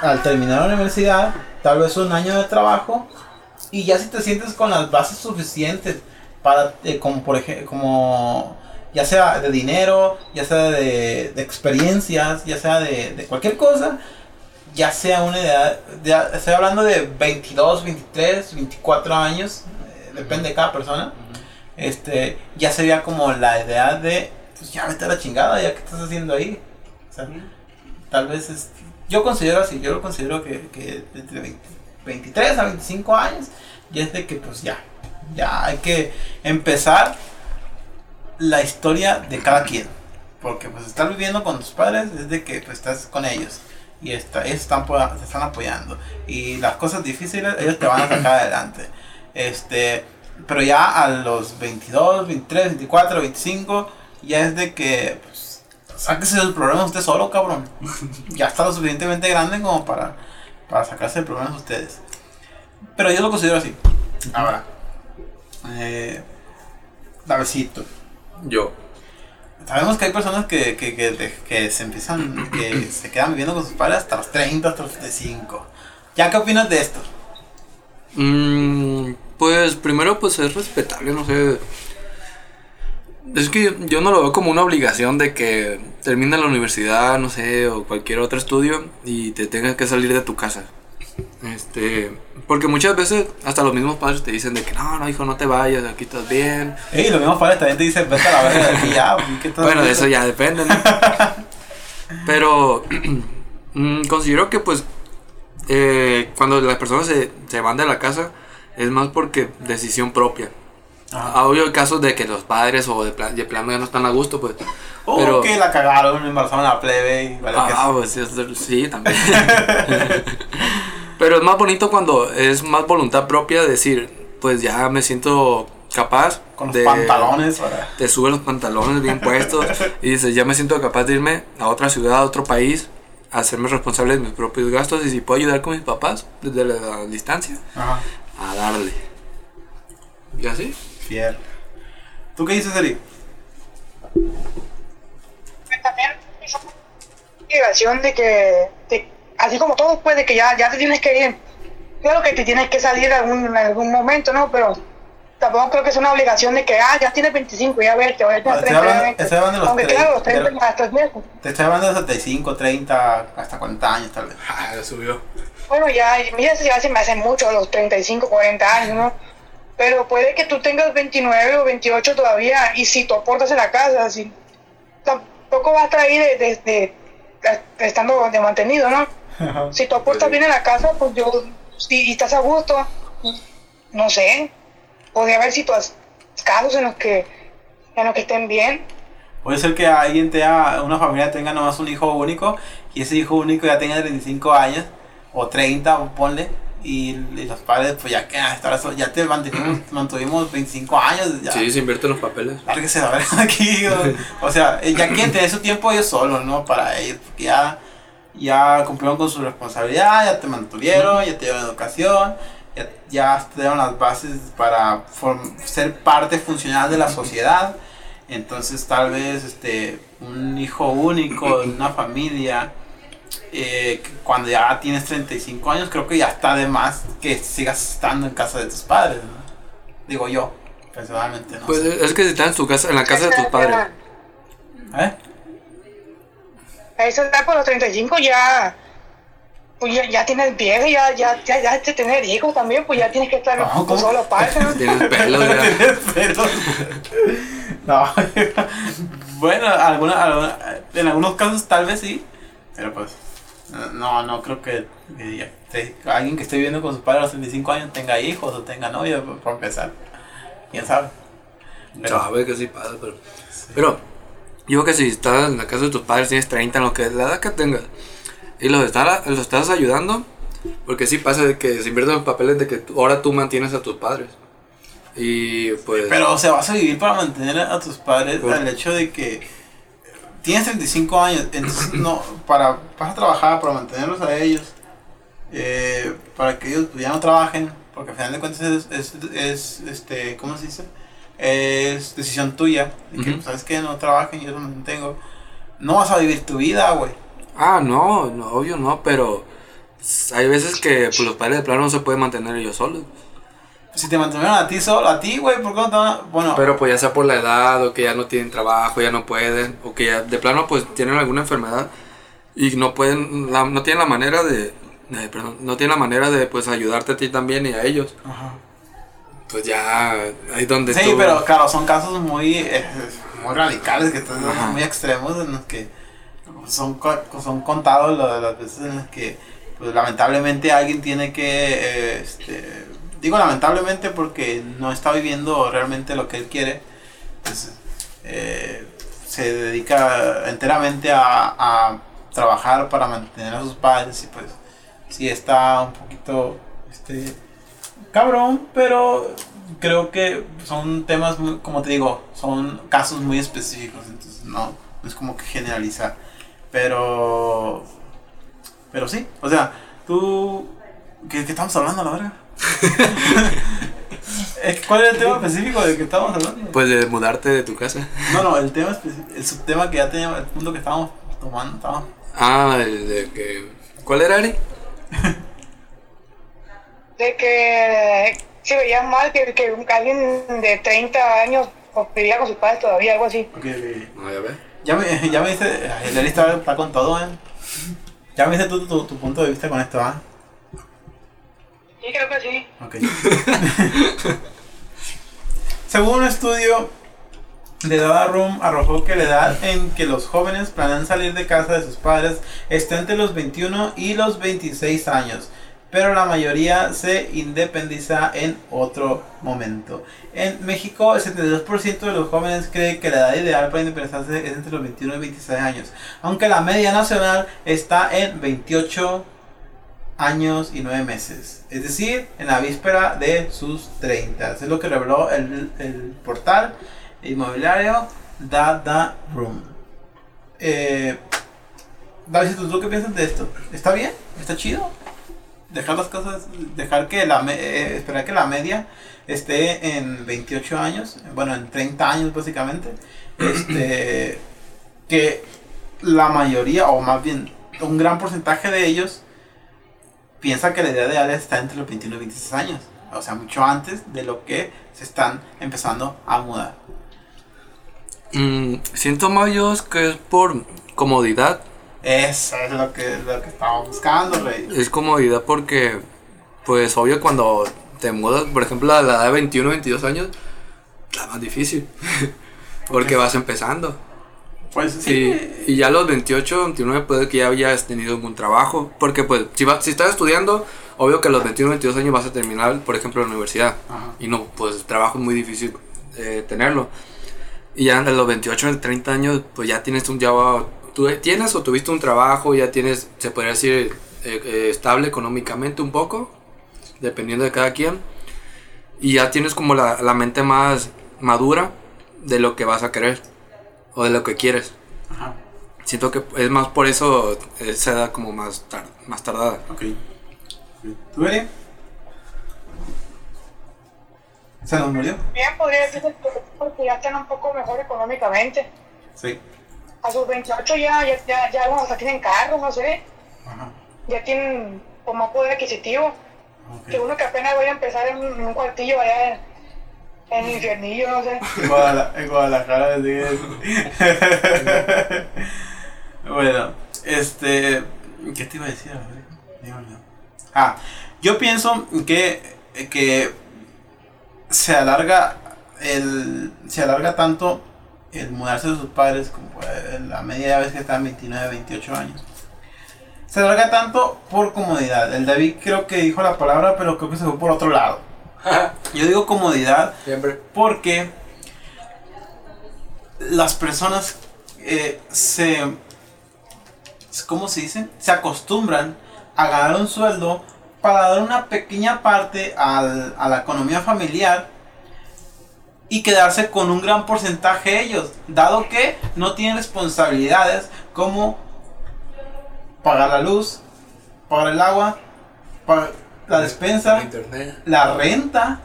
al terminar la universidad, tal vez un año de trabajo y ya si te sientes con las bases suficientes para, eh, como por ejemplo, como ya sea de dinero, ya sea de, de experiencias, ya sea de, de cualquier cosa, ya sea una edad, ya estoy hablando de 22, 23, 24 años, eh, depende de cada persona, este, ya sería como la idea de, pues ya vete a la chingada, ya que estás haciendo ahí. O sea, tal vez es, yo considero así, yo lo considero que, que entre 20 23 a 25 años, ya es de que pues ya, ya hay que empezar la historia de cada quien. Porque pues estar viviendo con tus padres es de que pues estás con ellos y está, ellos están, po- te están apoyando. Y las cosas difíciles ellos te van a sacar adelante. Este, pero ya a los 22, 23, 24, 25, ya es de que pues, sáquese el problema usted solo, cabrón. ya está lo suficientemente grande como para, para sacarse el problema ustedes. Pero yo lo considero así. Ahora, eh, Davidcito.
Yo.
Sabemos que hay personas que, que, que, que se empiezan, que se quedan viviendo con sus padres hasta los 30, hasta los 35. ¿Ya qué opinas de esto?
Mm, pues primero pues es respetable, no sé. Es que yo no lo veo como una obligación de que termine la universidad, no sé, o cualquier otro estudio y te tengas que salir de tu casa. Este, porque muchas veces hasta los mismos padres te dicen de que no, no, hijo, no te vayas, aquí estás bien.
Ey, los mismos padres también te dicen, vete a la verga de aquí ya. ¿qué estás
Bueno, de eso ya depende, ¿no? Pero mm, considero que pues eh, cuando las personas se, se van de la casa es más porque decisión propia.
Ajá.
Ah, Obvio casos de que los padres o de, plan, de plano ya no están a gusto, pues.
O
pero-
que la cagaron, embarazaron a la plebe y vale que
Ah, pues es- sí, también. Pero es más bonito cuando es más voluntad propia decir, pues ya me siento capaz
con los pantalones. para-
te subes los pantalones bien puestos y dices, ya me siento capaz de irme a otra ciudad, a otro país, a hacerme responsable de mis propios gastos y si puedo ayudar con mis papás desde la distancia,
Ajá.
a darle. ¿Y así?
Fiel. ¿Tú qué dices, Eri?
también es una obligación de que, de- así como todo, pues, de que ya, ya te tienes que ir. Claro que te tienes que salir en algún, en algún momento, ¿no? Pero tampoco creo que es una obligación de que, ah, ya tienes 25, ya verte, voy a tener
Estoy
30,
hablando-
vete.
estoy hablando de los
Aunque
30,
claro, los 30
de-
ya estás viejo.
Te estoy hablando de 75, 30, hasta 40 años tal vez.
Ah, subió.
Bueno, ya, mira, ya se me hace mucho los 35, 40 años, ¿no? Pero puede que tú tengas 29 o 28 todavía y si tú aportas en la casa, si tampoco vas a estar ahí de, de- de- de- estando de mantenido, ¿no? Si tú aportas
Pues
bien en la casa, pues yo, si y estás a gusto, no sé, podría haber situaciones, casos en los que, en los que estén bien.
Puede ser que alguien tenga, una familia tenga nomás un hijo único y ese hijo único ya tenga 35 años o 30, o ponle. Y, y los padres, pues ya que ah, ya te mantuvimos, mantuvimos 25 años. Ya,
Sí, se invierte en los papeles.
lárguese a ver aquí. O, o sea, eh, ya quieren tener su tiempo ellos solos, ¿no? Para ellos, porque ya, ya cumplieron con su responsabilidad, ya te mantuvieron, ya te dieron educación, ya, ya te dieron las bases para form- ser parte funcional de la sociedad. Entonces, tal vez este, un hijo único en una familia. eh, cuando ya tienes 35 años, creo que ya está de más que sigas estando en casa de tus padres, ¿no? Digo yo, personalmente, no
Pues
sé.
es que si estás en tu casa, en la casa de tus padres.
¿Eh?
A esa edad, por los 35 ya, pues ya, ya tienes vieja, ya, ya, ya, ya de tener hijos también, pues ya tienes que estar
No, ¿cómo?
solo aparte, ¿no?
Tienes pelos ya.
Tienes pelos. No, Bueno, alguna, alguna- en algunos casos tal vez sí, pero pues no, no creo que, que ya esté- alguien que esté viviendo con sus padres a los 35 años tenga hijos o tenga novia, por, por empezar. ¿Quién sabe? Pero-
Sabe que sí pasa, pero. Pero, yo creo que si estás en la casa de tus padres, tienes 30, en lo que la edad que tengas, y los, estás los estás ayudando, porque sí pasa de que se invierten los papeles de que ahora tú mantienes a tus padres. Y pues.
Pero o sea, vas a vivir para mantener a tus padres
Por-
al hecho de que tienes 35 años, entonces no, para, vas a trabajar para mantenerlos a ellos, eh, para que ellos ya no trabajen, porque al final de cuentas es, es, es, este, ¿cómo se dice? Es decisión tuya, de que,
Ujú.
¿sabes que No trabajen, yo los mantengo. No vas a vivir tu vida, güey.
Ah, no, no, obvio no, pero. pues, Hay veces que pues, los padres de plano no se pueden mantener ellos solos.
Si te mantuvieron a ti solo, a ti, güey, ¿por qué no te van a- Bueno,
Pero pues ya sea por la edad, o que ya no tienen trabajo, ya no pueden, o que ya de plano pues tienen alguna enfermedad y no pueden, la- no tienen la manera de, eh, perdón, no tienen la manera de pues ayudarte a ti también y a ellos.
Ajá.
Pues ya ahí donde
Sí,
tú-
pero claro, son casos muy, eh, muy radicales, que están
Ajá.
muy extremos, en los que son, son contados lo de las veces en las que, pues lamentablemente alguien tiene que, eh, este, digo lamentablemente porque no está viviendo realmente lo que él quiere, pues, eh, se dedica enteramente a, a trabajar para mantener a sus padres y pues sí está un poquito, este, cabrón, pero creo que son temas, muy, como te digo, son casos muy específicos, entonces no, no es como que generalizar. Pero, pero sí, o sea, tú, ¿qué, qué estamos hablando a la verga? ¿Cuál era el tema específico del que estábamos hablando?
pues de mudarte de tu casa.
No, no, el tema específico, el subtema que ya teníamos, el punto que estábamos tomando, estábamos
Ah, el de que ¿Cuál era Ari?
De que se veía mal que, que alguien de 30 años vivía con sus padres todavía, algo así.
Ok, ok.
No, ya ves.
Ya me, ya me dice, el Eli está, está con todo, ¿eh? Ya me dice tú tu, tu punto de vista con esto, ¿ah?
Sí, creo que sí.
Ok. Según un estudio de Dada Room, arrojó que la edad en que los jóvenes planean salir de casa de sus padres está entre los 21 y los 26 años, pero la mayoría se independiza en otro momento. En México, el 72% de los jóvenes cree que la edad ideal para independizarse es entre los 21 y 26 años, aunque la media nacional está en 28 años y 9 meses, es decir, en la víspera de sus 30. Eso es lo que reveló el, el portal inmobiliario Dada Room. Eh, David, ¿tú, ¿tú qué piensas de esto? ¿Está bien? ¿Está chido? Dejar las cosas, dejar que la, eh, esperar que la media esté en 28 años, bueno, en 30 años básicamente, este, que la mayoría, o más bien un gran porcentaje de ellos, piensa que la idea ideal está entre los 21 y 26 años. O sea, mucho antes de lo que se están empezando a mudar.
Mm, siento más yo que es por comodidad.
Eso es lo que, lo que estamos buscando, Rey.
Es comodidad porque, pues obvio cuando te mudas, por ejemplo, a la edad de 21, 22 años, está más difícil. porque vas empezando.
Pues sí.
Y, y ya a los 28, 29 puede que ya hayas tenido algún trabajo. Porque pues si, vas, si estás estudiando, obvio que a los 21, 22 años vas a terminar, por ejemplo, la universidad.
Ajá.
Y no, pues trabajo es muy difícil eh, tenerlo. Y ya a los 28, 30 años, pues ya tienes un, ya va- tú tienes o tuviste un trabajo, ya tienes, se podría decir, eh, eh, estable económicamente un poco, dependiendo de cada quien. Y ya tienes como la, la mente más madura de lo que vas a querer o de lo que quieres.
Ajá.
Siento que es más por eso esa edad como más, tar- más tardada.
Ok. ¿Tú, Eri? ¿Se nos murió?
Bien, podría decirse que porque ya están un poco mejor económicamente.
Sí.
A sus 28 ya, ya, ya, ya algunos hasta tienen carro, no sé.
Ajá.
Ya tienen como poder adquisitivo.
Ok.
Que uno que apenas vaya a empezar en un, en un cuartillo allá en, en infiernillo, no sé.
En Guadala- en Guadalajara sigue eso. bueno, este. ¿Qué te iba a decir? Ah, yo pienso que, que se alarga el. Se alarga tanto el mudarse de sus padres, como la media vez que están 29, 28 años. Se alarga tanto por comodidad. El David creo que dijo la palabra, pero creo que se fue por otro lado. Yo digo comodidad
Siempre.
porque las personas eh, se. ¿Cómo se dice? Se acostumbran a ganar un sueldo para dar una pequeña parte al- a la economía familiar y quedarse con un gran porcentaje ellos, dado que no tienen responsabilidades como pagar la luz, pagar el agua, pagar la despensa,
Internet.
la renta,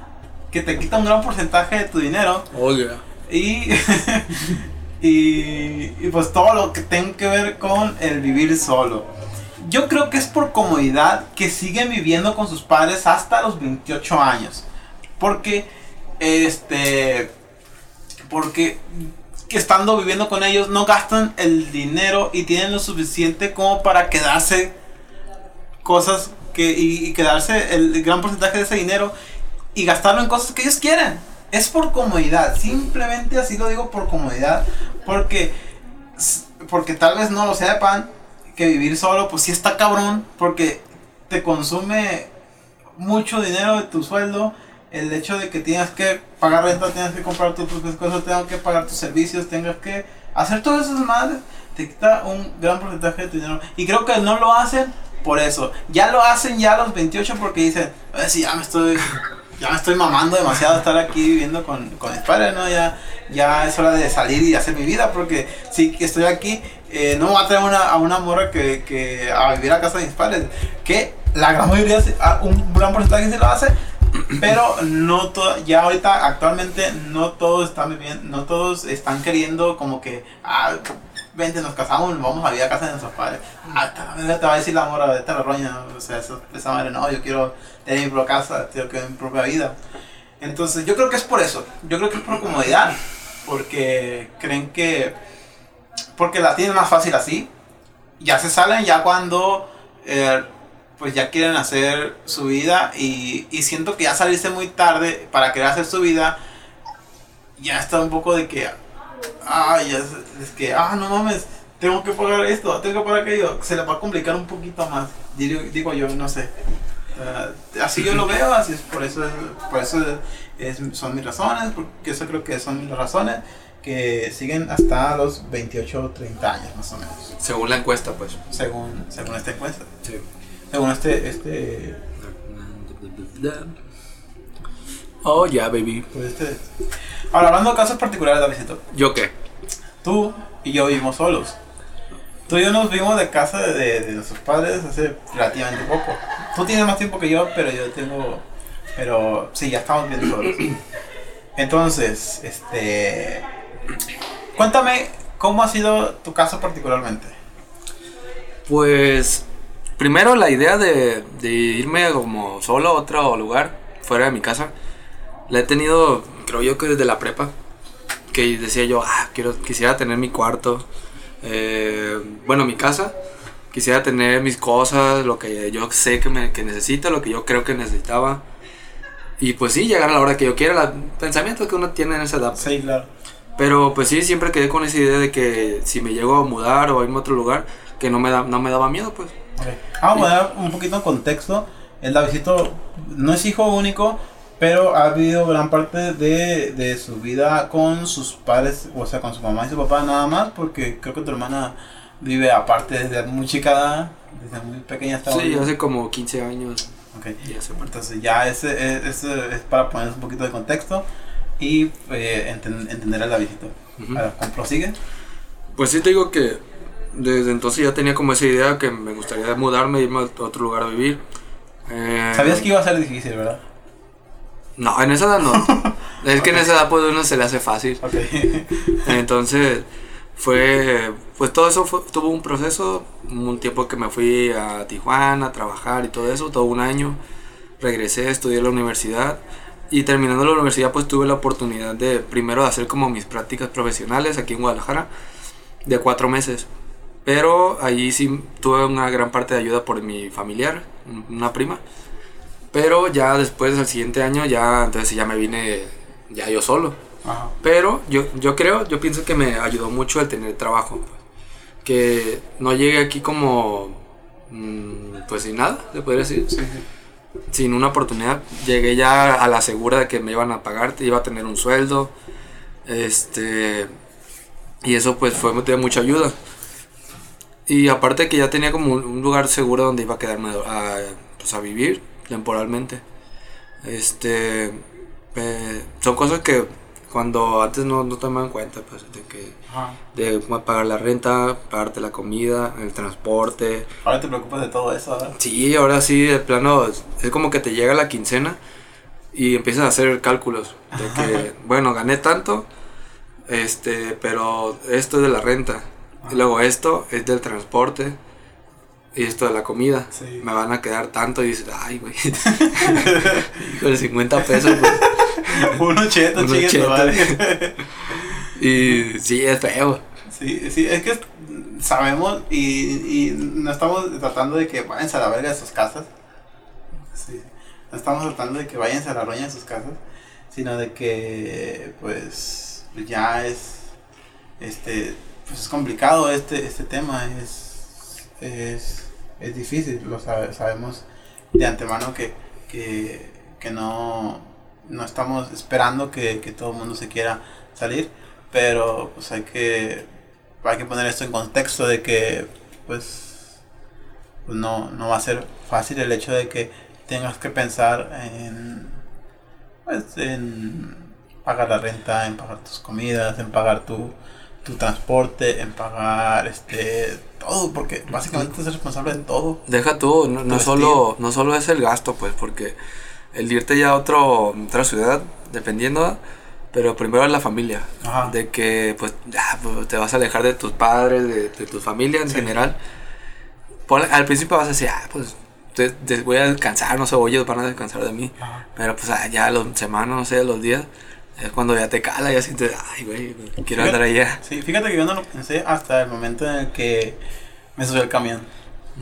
que te quita un gran porcentaje de tu dinero.
Oiga.
Y, y, y pues todo lo que tenga que ver con el vivir solo. Yo creo que es por comodidad que siguen viviendo con sus padres hasta los 28 años. Porque, este, porque que estando viviendo con ellos no gastan el dinero y tienen lo suficiente como para quedarse cosas que, y, quedarse el gran porcentaje de ese dinero y gastarlo en cosas que ellos quieren. Es por comodidad, simplemente así lo digo por comodidad, porque, porque tal vez no lo sepan, que vivir solo pues sí está cabrón, porque te consume mucho dinero de tu sueldo, el hecho de que tienes que pagar renta, tienes que comprar tus propias cosas, tengas que pagar tus servicios, tengas que hacer todas esas madres, te quita un gran porcentaje de tu dinero. Y creo que no lo hacen por eso. Ya lo hacen ya a los 28 porque dicen, a ver si ya me estoy ya me estoy mamando demasiado estar aquí viviendo con, con mis padres, ¿no? Ya, ya es hora de salir y hacer mi vida, porque si estoy aquí, eh, no voy a traer una, a una morra que, que a vivir a casa de mis padres, que la gran mayoría, un gran porcentaje se lo hace, pero no todo, ya ahorita actualmente no todos están viviendo, no todos están queriendo como que, ah, vente, nos casamos, vamos a vivir a casa de nuestros padres. Ah, te, te va a decir la morra, vete a la roña, o sea, esa madre, no, yo quiero tener mi propia casa, quiero que mi propia vida. Entonces, yo creo que es por eso, yo creo que es por comodidad, porque creen que, porque la tienen más fácil así, ya se salen ya cuando, eh, pues ya quieren hacer su vida y, y siento que ya salirse muy tarde para querer hacer su vida, ya está un poco de que, ay, ya es, es que, ah, no mames, tengo que pagar esto, tengo que pagar aquello, se le va a complicar un poquito más, digo, digo yo, no sé. Eh, así yo lo veo, así es, por eso, es- por eso es- son mis razones, porque eso creo que son las razones que siguen hasta los 28 o 30 años más o menos,
Según la encuesta, pues.
según, según esta encuesta,
Sí.
Según este, este,
Oh, ya, baby.
pues este. Ahora, hablando de casos particulares, Davidito,
¿Yo qué?
tú y yo vivimos solos. Tú y yo nos vimos de casa de, de- de nuestros padres hace relativamente poco. Tú tienes más tiempo que yo, pero yo tengo. Pero sí, ya estamos bien solos. Entonces, este. Cuéntame cómo ha sido tu caso particularmente.
Pues primero la idea de, de irme como solo a otro lugar, fuera de mi casa, la he tenido, creo yo que desde la prepa, que decía yo, ah, quiero, quisiera tener mi cuarto, eh, bueno, mi casa, quisiera tener mis cosas, lo que yo sé que, me, que necesito, lo que yo creo que necesitaba. Y pues sí, llegar a la hora que yo quiera, el pensamiento que uno tiene en esa edad.
Sí, claro.
Pero pues sí, siempre quedé con esa idea de que si me llego a mudar o a irme a otro lugar, que no me, da, no me daba miedo, pues.
Ok. Vamos a dar un poquito de contexto. El Davidito no es hijo único, pero ha vivido gran parte de, de su vida con sus padres, o sea, con su mamá y su papá nada más, porque creo que tu hermana vive aparte desde muy chica, desde muy pequeña hasta
Sí,
ahora.
hace como 15 años.
Ok.
Ya se.
Entonces ya ese, es- ese es para poner un poquito de contexto y eh, enten- entender al Davidito.
Ujú.
Ahora, ¿prosigue?
Pues sí te digo que desde entonces ya tenía como esa idea que me gustaría mudarme, irme a otro lugar a vivir. Eh,
Sabías que iba a ser difícil, ¿verdad?
No, en esa edad no. es que en esa edad pues uno se le hace fácil.
Ok.
Entonces fue, pues todo eso fue- tuvo un proceso, un tiempo que me fui a Tijuana a trabajar y todo eso, todo un año. Regresé, estudié en la universidad y terminando la universidad pues tuve la oportunidad de primero de hacer como mis prácticas profesionales aquí en Guadalajara de cuatro meses. Pero allí sí tuve una gran parte de ayuda por mi familiar, un- una prima. Pero ya después, al siguiente año, ya entonces ya me vine ya yo solo.
Ajá.
Pero yo, yo creo, yo pienso que me ayudó mucho el tener trabajo. pues. Que no llegué aquí como, mm, pues sin nada, se podría decir.
Sí, sí.
Sin una oportunidad. Llegué ya a la segura de que me iban a pagar, iba a tener un sueldo. Este. Y eso pues fue de mucha ayuda. Y aparte que ya tenía como un- lugar seguro donde iba a quedarme a, pues, a vivir temporalmente. Este. eh, son cosas que cuando antes no, no tomaban en cuenta, pues, de que.
Ajá.
De pagar la renta, pagarte la comida, el transporte.
Ahora te preocupas de todo eso, ¿verdad?
Sí, ahora sí, de plano, es es como que te llega la quincena y empiezas a hacer cálculos de que, bueno, gané tanto, este, pero esto es de la renta, y luego esto es del transporte y esto de la comida.
Sí.
Me van a quedar tanto y dices, ay, güey, híjole, 50 pesos, pues.
Chingue tu
chetos.
madre.
Y sí, es feo.
Sí, sí, es que sabemos y, y no estamos tratando de que váyanse a la verga de sus casas. Sí. No estamos tratando de que váyanse a la roña de sus casas, sino de que pues ya es este pues es complicado este este tema, es es, es difícil, lo sabe- sabemos de antemano que, que, que no, no estamos esperando que, que todo el mundo se quiera salir, pero pues hay que hay que poner esto en contexto de que pues, pues no, no va a ser fácil el hecho de que tengas que pensar en pues en pagar la renta, en pagar tus comidas, en pagar tu, tu transporte, en pagar este todo, porque básicamente eres responsable de todo.
Deja tú, no, no solo, no solo es el gasto, pues, porque el irte ya a otro, otra ciudad, dependiendo, pero primero es la familia.
Ajá.
De que, pues, ya, pues, te vas a alejar de tus padres, de, de tu familia en
Sí.
general. Ponle- al principio vas a decir, ah, pues, te, te voy a descansar, no sé, oye, van a descansar de mí.
Ajá.
Pero, pues, ah, ya los semanas, no sé, los días, es cuando ya te cala, ya sientes, ay, güey, quiero andar allá.
Sí, fíjate que yo no lo pensé hasta el momento en el que me subí al camión.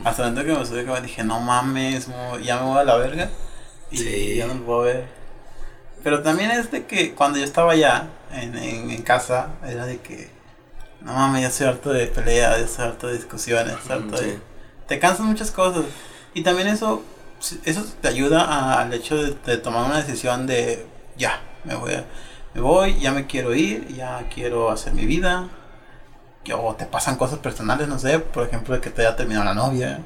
Hasta el momento que me subí al camión dije, no mames, ya me voy a la verga. Y
Sí.
ya no lo puedo ver. Pero también es de que cuando yo estaba allá en, en, en casa, era de que, no mames, ya estoy harto de peleas, ya estoy harto de discusiones, harto
Sí.
de... Te cansan muchas cosas. Y también eso, eso te ayuda a- al hecho de, de tomar una decisión de, ya, me voy, a- me voy, ya me quiero ir, ya quiero hacer mi vida. que- O te pasan cosas personales, no sé, por ejemplo, que te haya terminado la novia,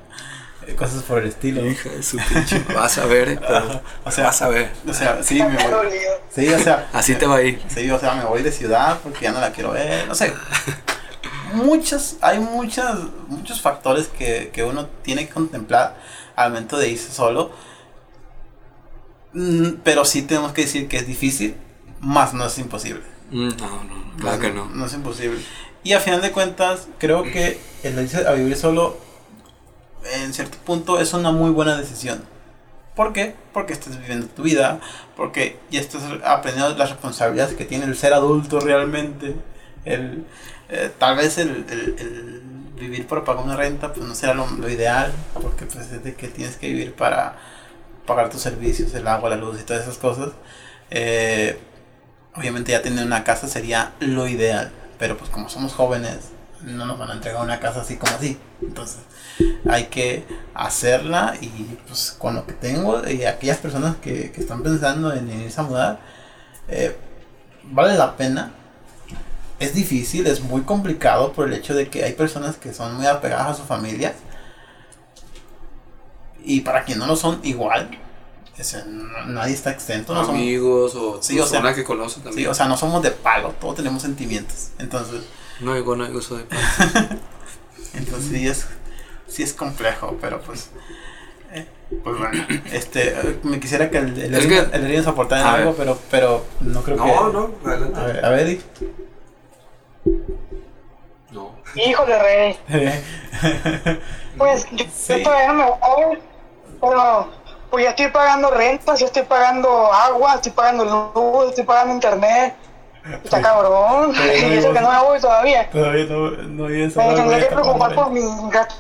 eh, cosas por el estilo.
Hija de su pinche, vas a ver, pero,
O sea,
vas a ver.
O sea, sí, me voy. Sí, o sea,
Así te va a ir.
Sí, o sea, me voy de ciudad porque ya no la quiero ver, no sé. Muchas, hay muchas, muchos factores que, que uno tiene que contemplar al momento de irse solo. Mm, Pero sí tenemos que decir que es difícil, más no es imposible.
Mm, No, no, claro que no.
No es imposible. Y a final de cuentas, creo que el irse a vivir solo, en cierto punto, es una muy buena decisión. ¿Por qué? Porque estás viviendo tu vida, porque ya estás aprendiendo las responsabilidades que tiene el ser adulto realmente. El, eh, tal vez el, el- el vivir para pagar una renta, pues no será lo, lo ideal, porque pues es de que tienes que vivir para pagar tus servicios, el agua, la luz y todas esas cosas. Eh, obviamente ya tener una casa sería lo ideal, pero pues como somos jóvenes, no nos van a entregar una casa así como así. Entonces hay que hacerla y pues con lo que tengo y aquellas personas que, que están pensando en irse a mudar, eh, vale la pena. Es difícil, es muy complicado por el hecho de que hay personas que son muy apegadas a su familia. Y para quien no lo son, igual. O sea, no- nadie está exento. No somos-
Amigos o
Sí, o sea,
que conocen también.
Sí, o sea, no somos de palo, todos tenemos sentimientos. Entonces,
No digo, no digo eso de
entonces sí es, sí es complejo, pero pues, eh, pues bueno, este, me quisiera que el, el,
que-
el aportara en algo,
ver.
pero, pero no creo que.
No, no, adelante.
A ver, a ver, Di.
No.
Híjole, rey. Pues yo,
Sí.
yo todavía no me voy, pero pues ya estoy pagando rentas, ya estoy pagando agua, estoy pagando luz, estoy pagando internet. Está cabrón.
No
Y eso que no me voy todavía.
Todavía no, no hay eso.
Me tendré que preocupar por mi gato.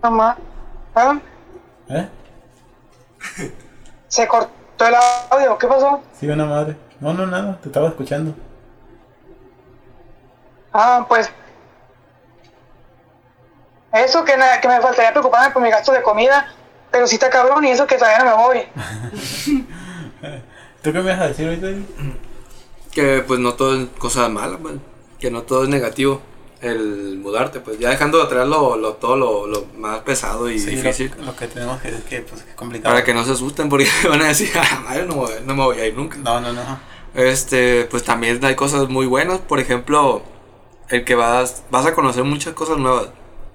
Mamá. ¿Ah?
¿Eh?
Se cortó el audio. ¿Qué pasó?
Sí, una madre. No, no, nada, te estaba escuchando.
Ah, pues. Eso que, na- que me faltaría preocuparme por mi gasto de comida. Pero sí está cabrón y eso que todavía no me voy.
¿Tú qué me vas a decir ahorita?
Que pues no todo es cosa mala, pues, que no todo es negativo el mudarte, pues ya dejando de traer lo, lo- todo lo, lo más pesado y
Sí,
difícil.
lo, lo que tenemos que es que, pues, que complicado.
Para que no se asusten porque van a decir, ah, madre, no, me voy- no me voy a ir nunca.
No, no, no.
Este, pues también hay cosas muy buenas, por ejemplo, el que vas, vas a conocer muchas cosas nuevas.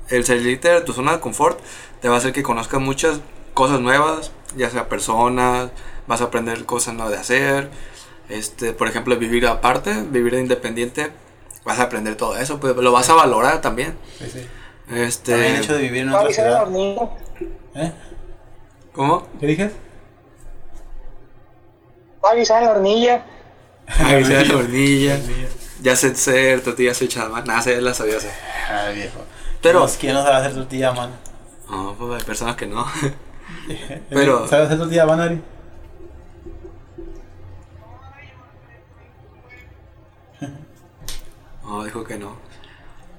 El salirte de tu zona de confort te va a hacer que conozcas muchas cosas nuevas, ya sea personas, vas a aprender cosas nuevas de hacer. Este, por ejemplo, vivir aparte, vivir independiente, vas a aprender todo eso, pues lo vas a valorar también.
Sí, sí.
Este,
También el hecho de vivir en otra
avisar
ciudad.
hornilla.
¿Eh?
¿Cómo?
¿Qué
a avisar a la hornilla.
Se la hornilla. Ya sé hacer tortillas hechas, más nada, se las sabía hacer.
Ay, viejo.
Pero-.
¿Quién no sabe hacer tortilla, man?
No, pues hay personas que no. Pero-
¿Sabes hacer tortilla, man, Ari?
No, dijo que no.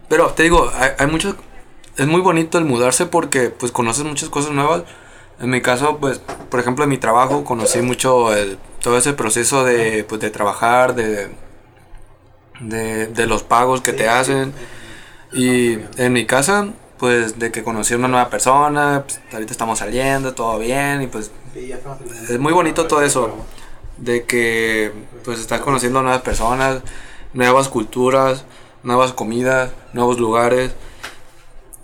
Pero te digo, hay, hay muchos. Es muy bonito el mudarse porque pues conoces muchas cosas nuevas. En mi caso, pues, por ejemplo, en mi trabajo conocí mucho el- todo ese proceso de, pues, de trabajar, de, de, de los pagos que te hacen. Y en mi casa, pues, de que conocí a una nueva persona, pues, ahorita estamos saliendo, todo bien, y pues, es muy bonito todo eso. De que, pues, estás conociendo nuevas personas, nuevas culturas, nuevas comidas, nuevos lugares.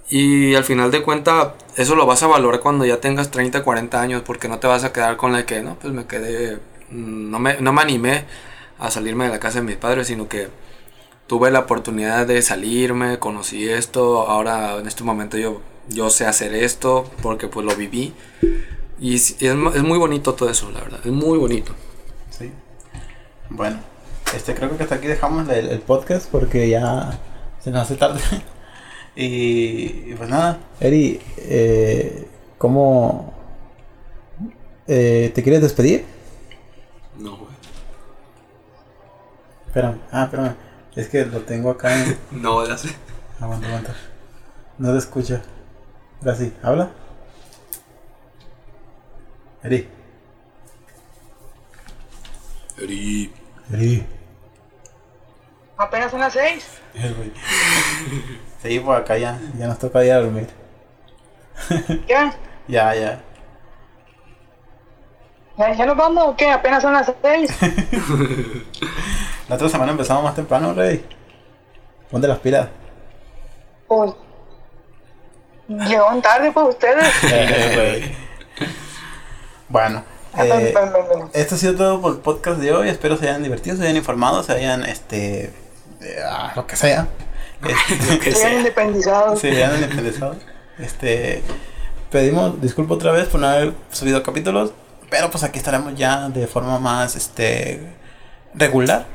Y al final de cuentas, eso lo vas a valorar cuando ya tengas 30, 40 años, porque no te vas a quedar con la que, no, pues me quedé, mm, no me, no me animé a salirme de la casa de mis padres, sino que tuve la oportunidad de salirme, conocí esto, ahora en este momento yo, yo sé hacer esto, porque pues lo viví. Y es, es mu- es muy bonito todo eso, la verdad, es muy bonito.
Sí. Bueno, este, creo que hasta aquí dejamos el, el podcast porque ya se nos hace tarde. y, y pues nada, Eri, eh, ¿cómo eh, te quieres despedir?
No, güey.
Espérame, ah, espérame, es que lo tengo acá en...
No, ya sé.
Aguanta, aguanta. No te escucha. Ahora sí, ¿habla? Eri.
Eri.
Eri.
Apenas son las seis.
Güey. Sí, por acá ya, ya nos toca ir a dormir.
¿Ya?
Ya, ya.
¿Ya, ya nos vamos o qué? Apenas son las seis.
La otra semana empezamos más temprano, Rey. Ponte las pilas.
Pues. Llegaron tarde pues ustedes.
Eh, bueno, eh, esto ha sido todo por el podcast de hoy. Espero se hayan divertido, se hayan informado, se hayan, este, eh, ah, lo que sea. Este,
Lo que
Sean
sea.
independizados.
se hayan independizado. Este, pedimos disculpas otra vez por no haber subido capítulos, pero pues aquí estaremos ya de forma más, este, regular.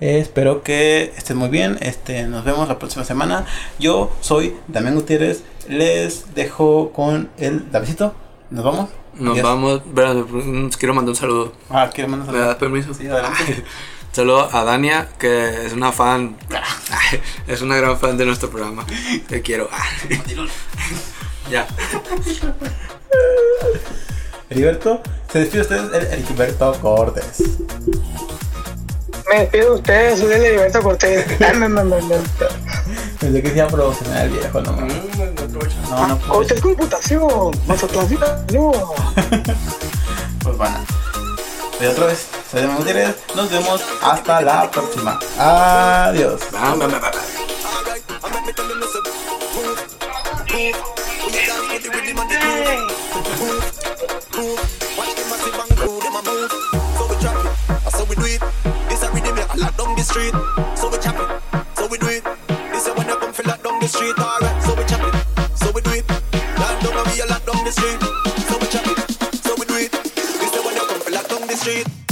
Eh, espero que estén muy bien. Este, nos vemos la próxima semana. Yo soy Damián Gutiérrez. Les dejo con el Davidito. Nos vamos.
Nos
Adiós.
vamos, quiero mandar un saludo.
Ah, ¿quieres mandar
¿Me das permiso?
Sí, adelante.
Saludo a Dania, que es una fan, es una gran fan de nuestro programa. Te quiero. ya.
Heriberto. Se despide ustedes el Heriberto Cortés.
Me despido de ustedes, soy el Heriberto Cortés. Me, me, me, me.
Pensé que se iba a promocionar el viejo, no mames. No, no pude.
Hotel Computación, Mazatlán, no.
Pues bueno. Y otra vez, soy Damián Gutiérrez. Nos vemos hasta la próxima. Adiós.
Va, groove. Watch the massive
and crew, them a move. So we drop it, I so we do it. This a rhythm I lock down the street. So we chop it,
so we do it. This a when you come feel lock down
the street, alright.
So we chop it, so we do it. Lock down we lock down
the street.
So we chop it, so we do it. This a when you come feel lock down the street.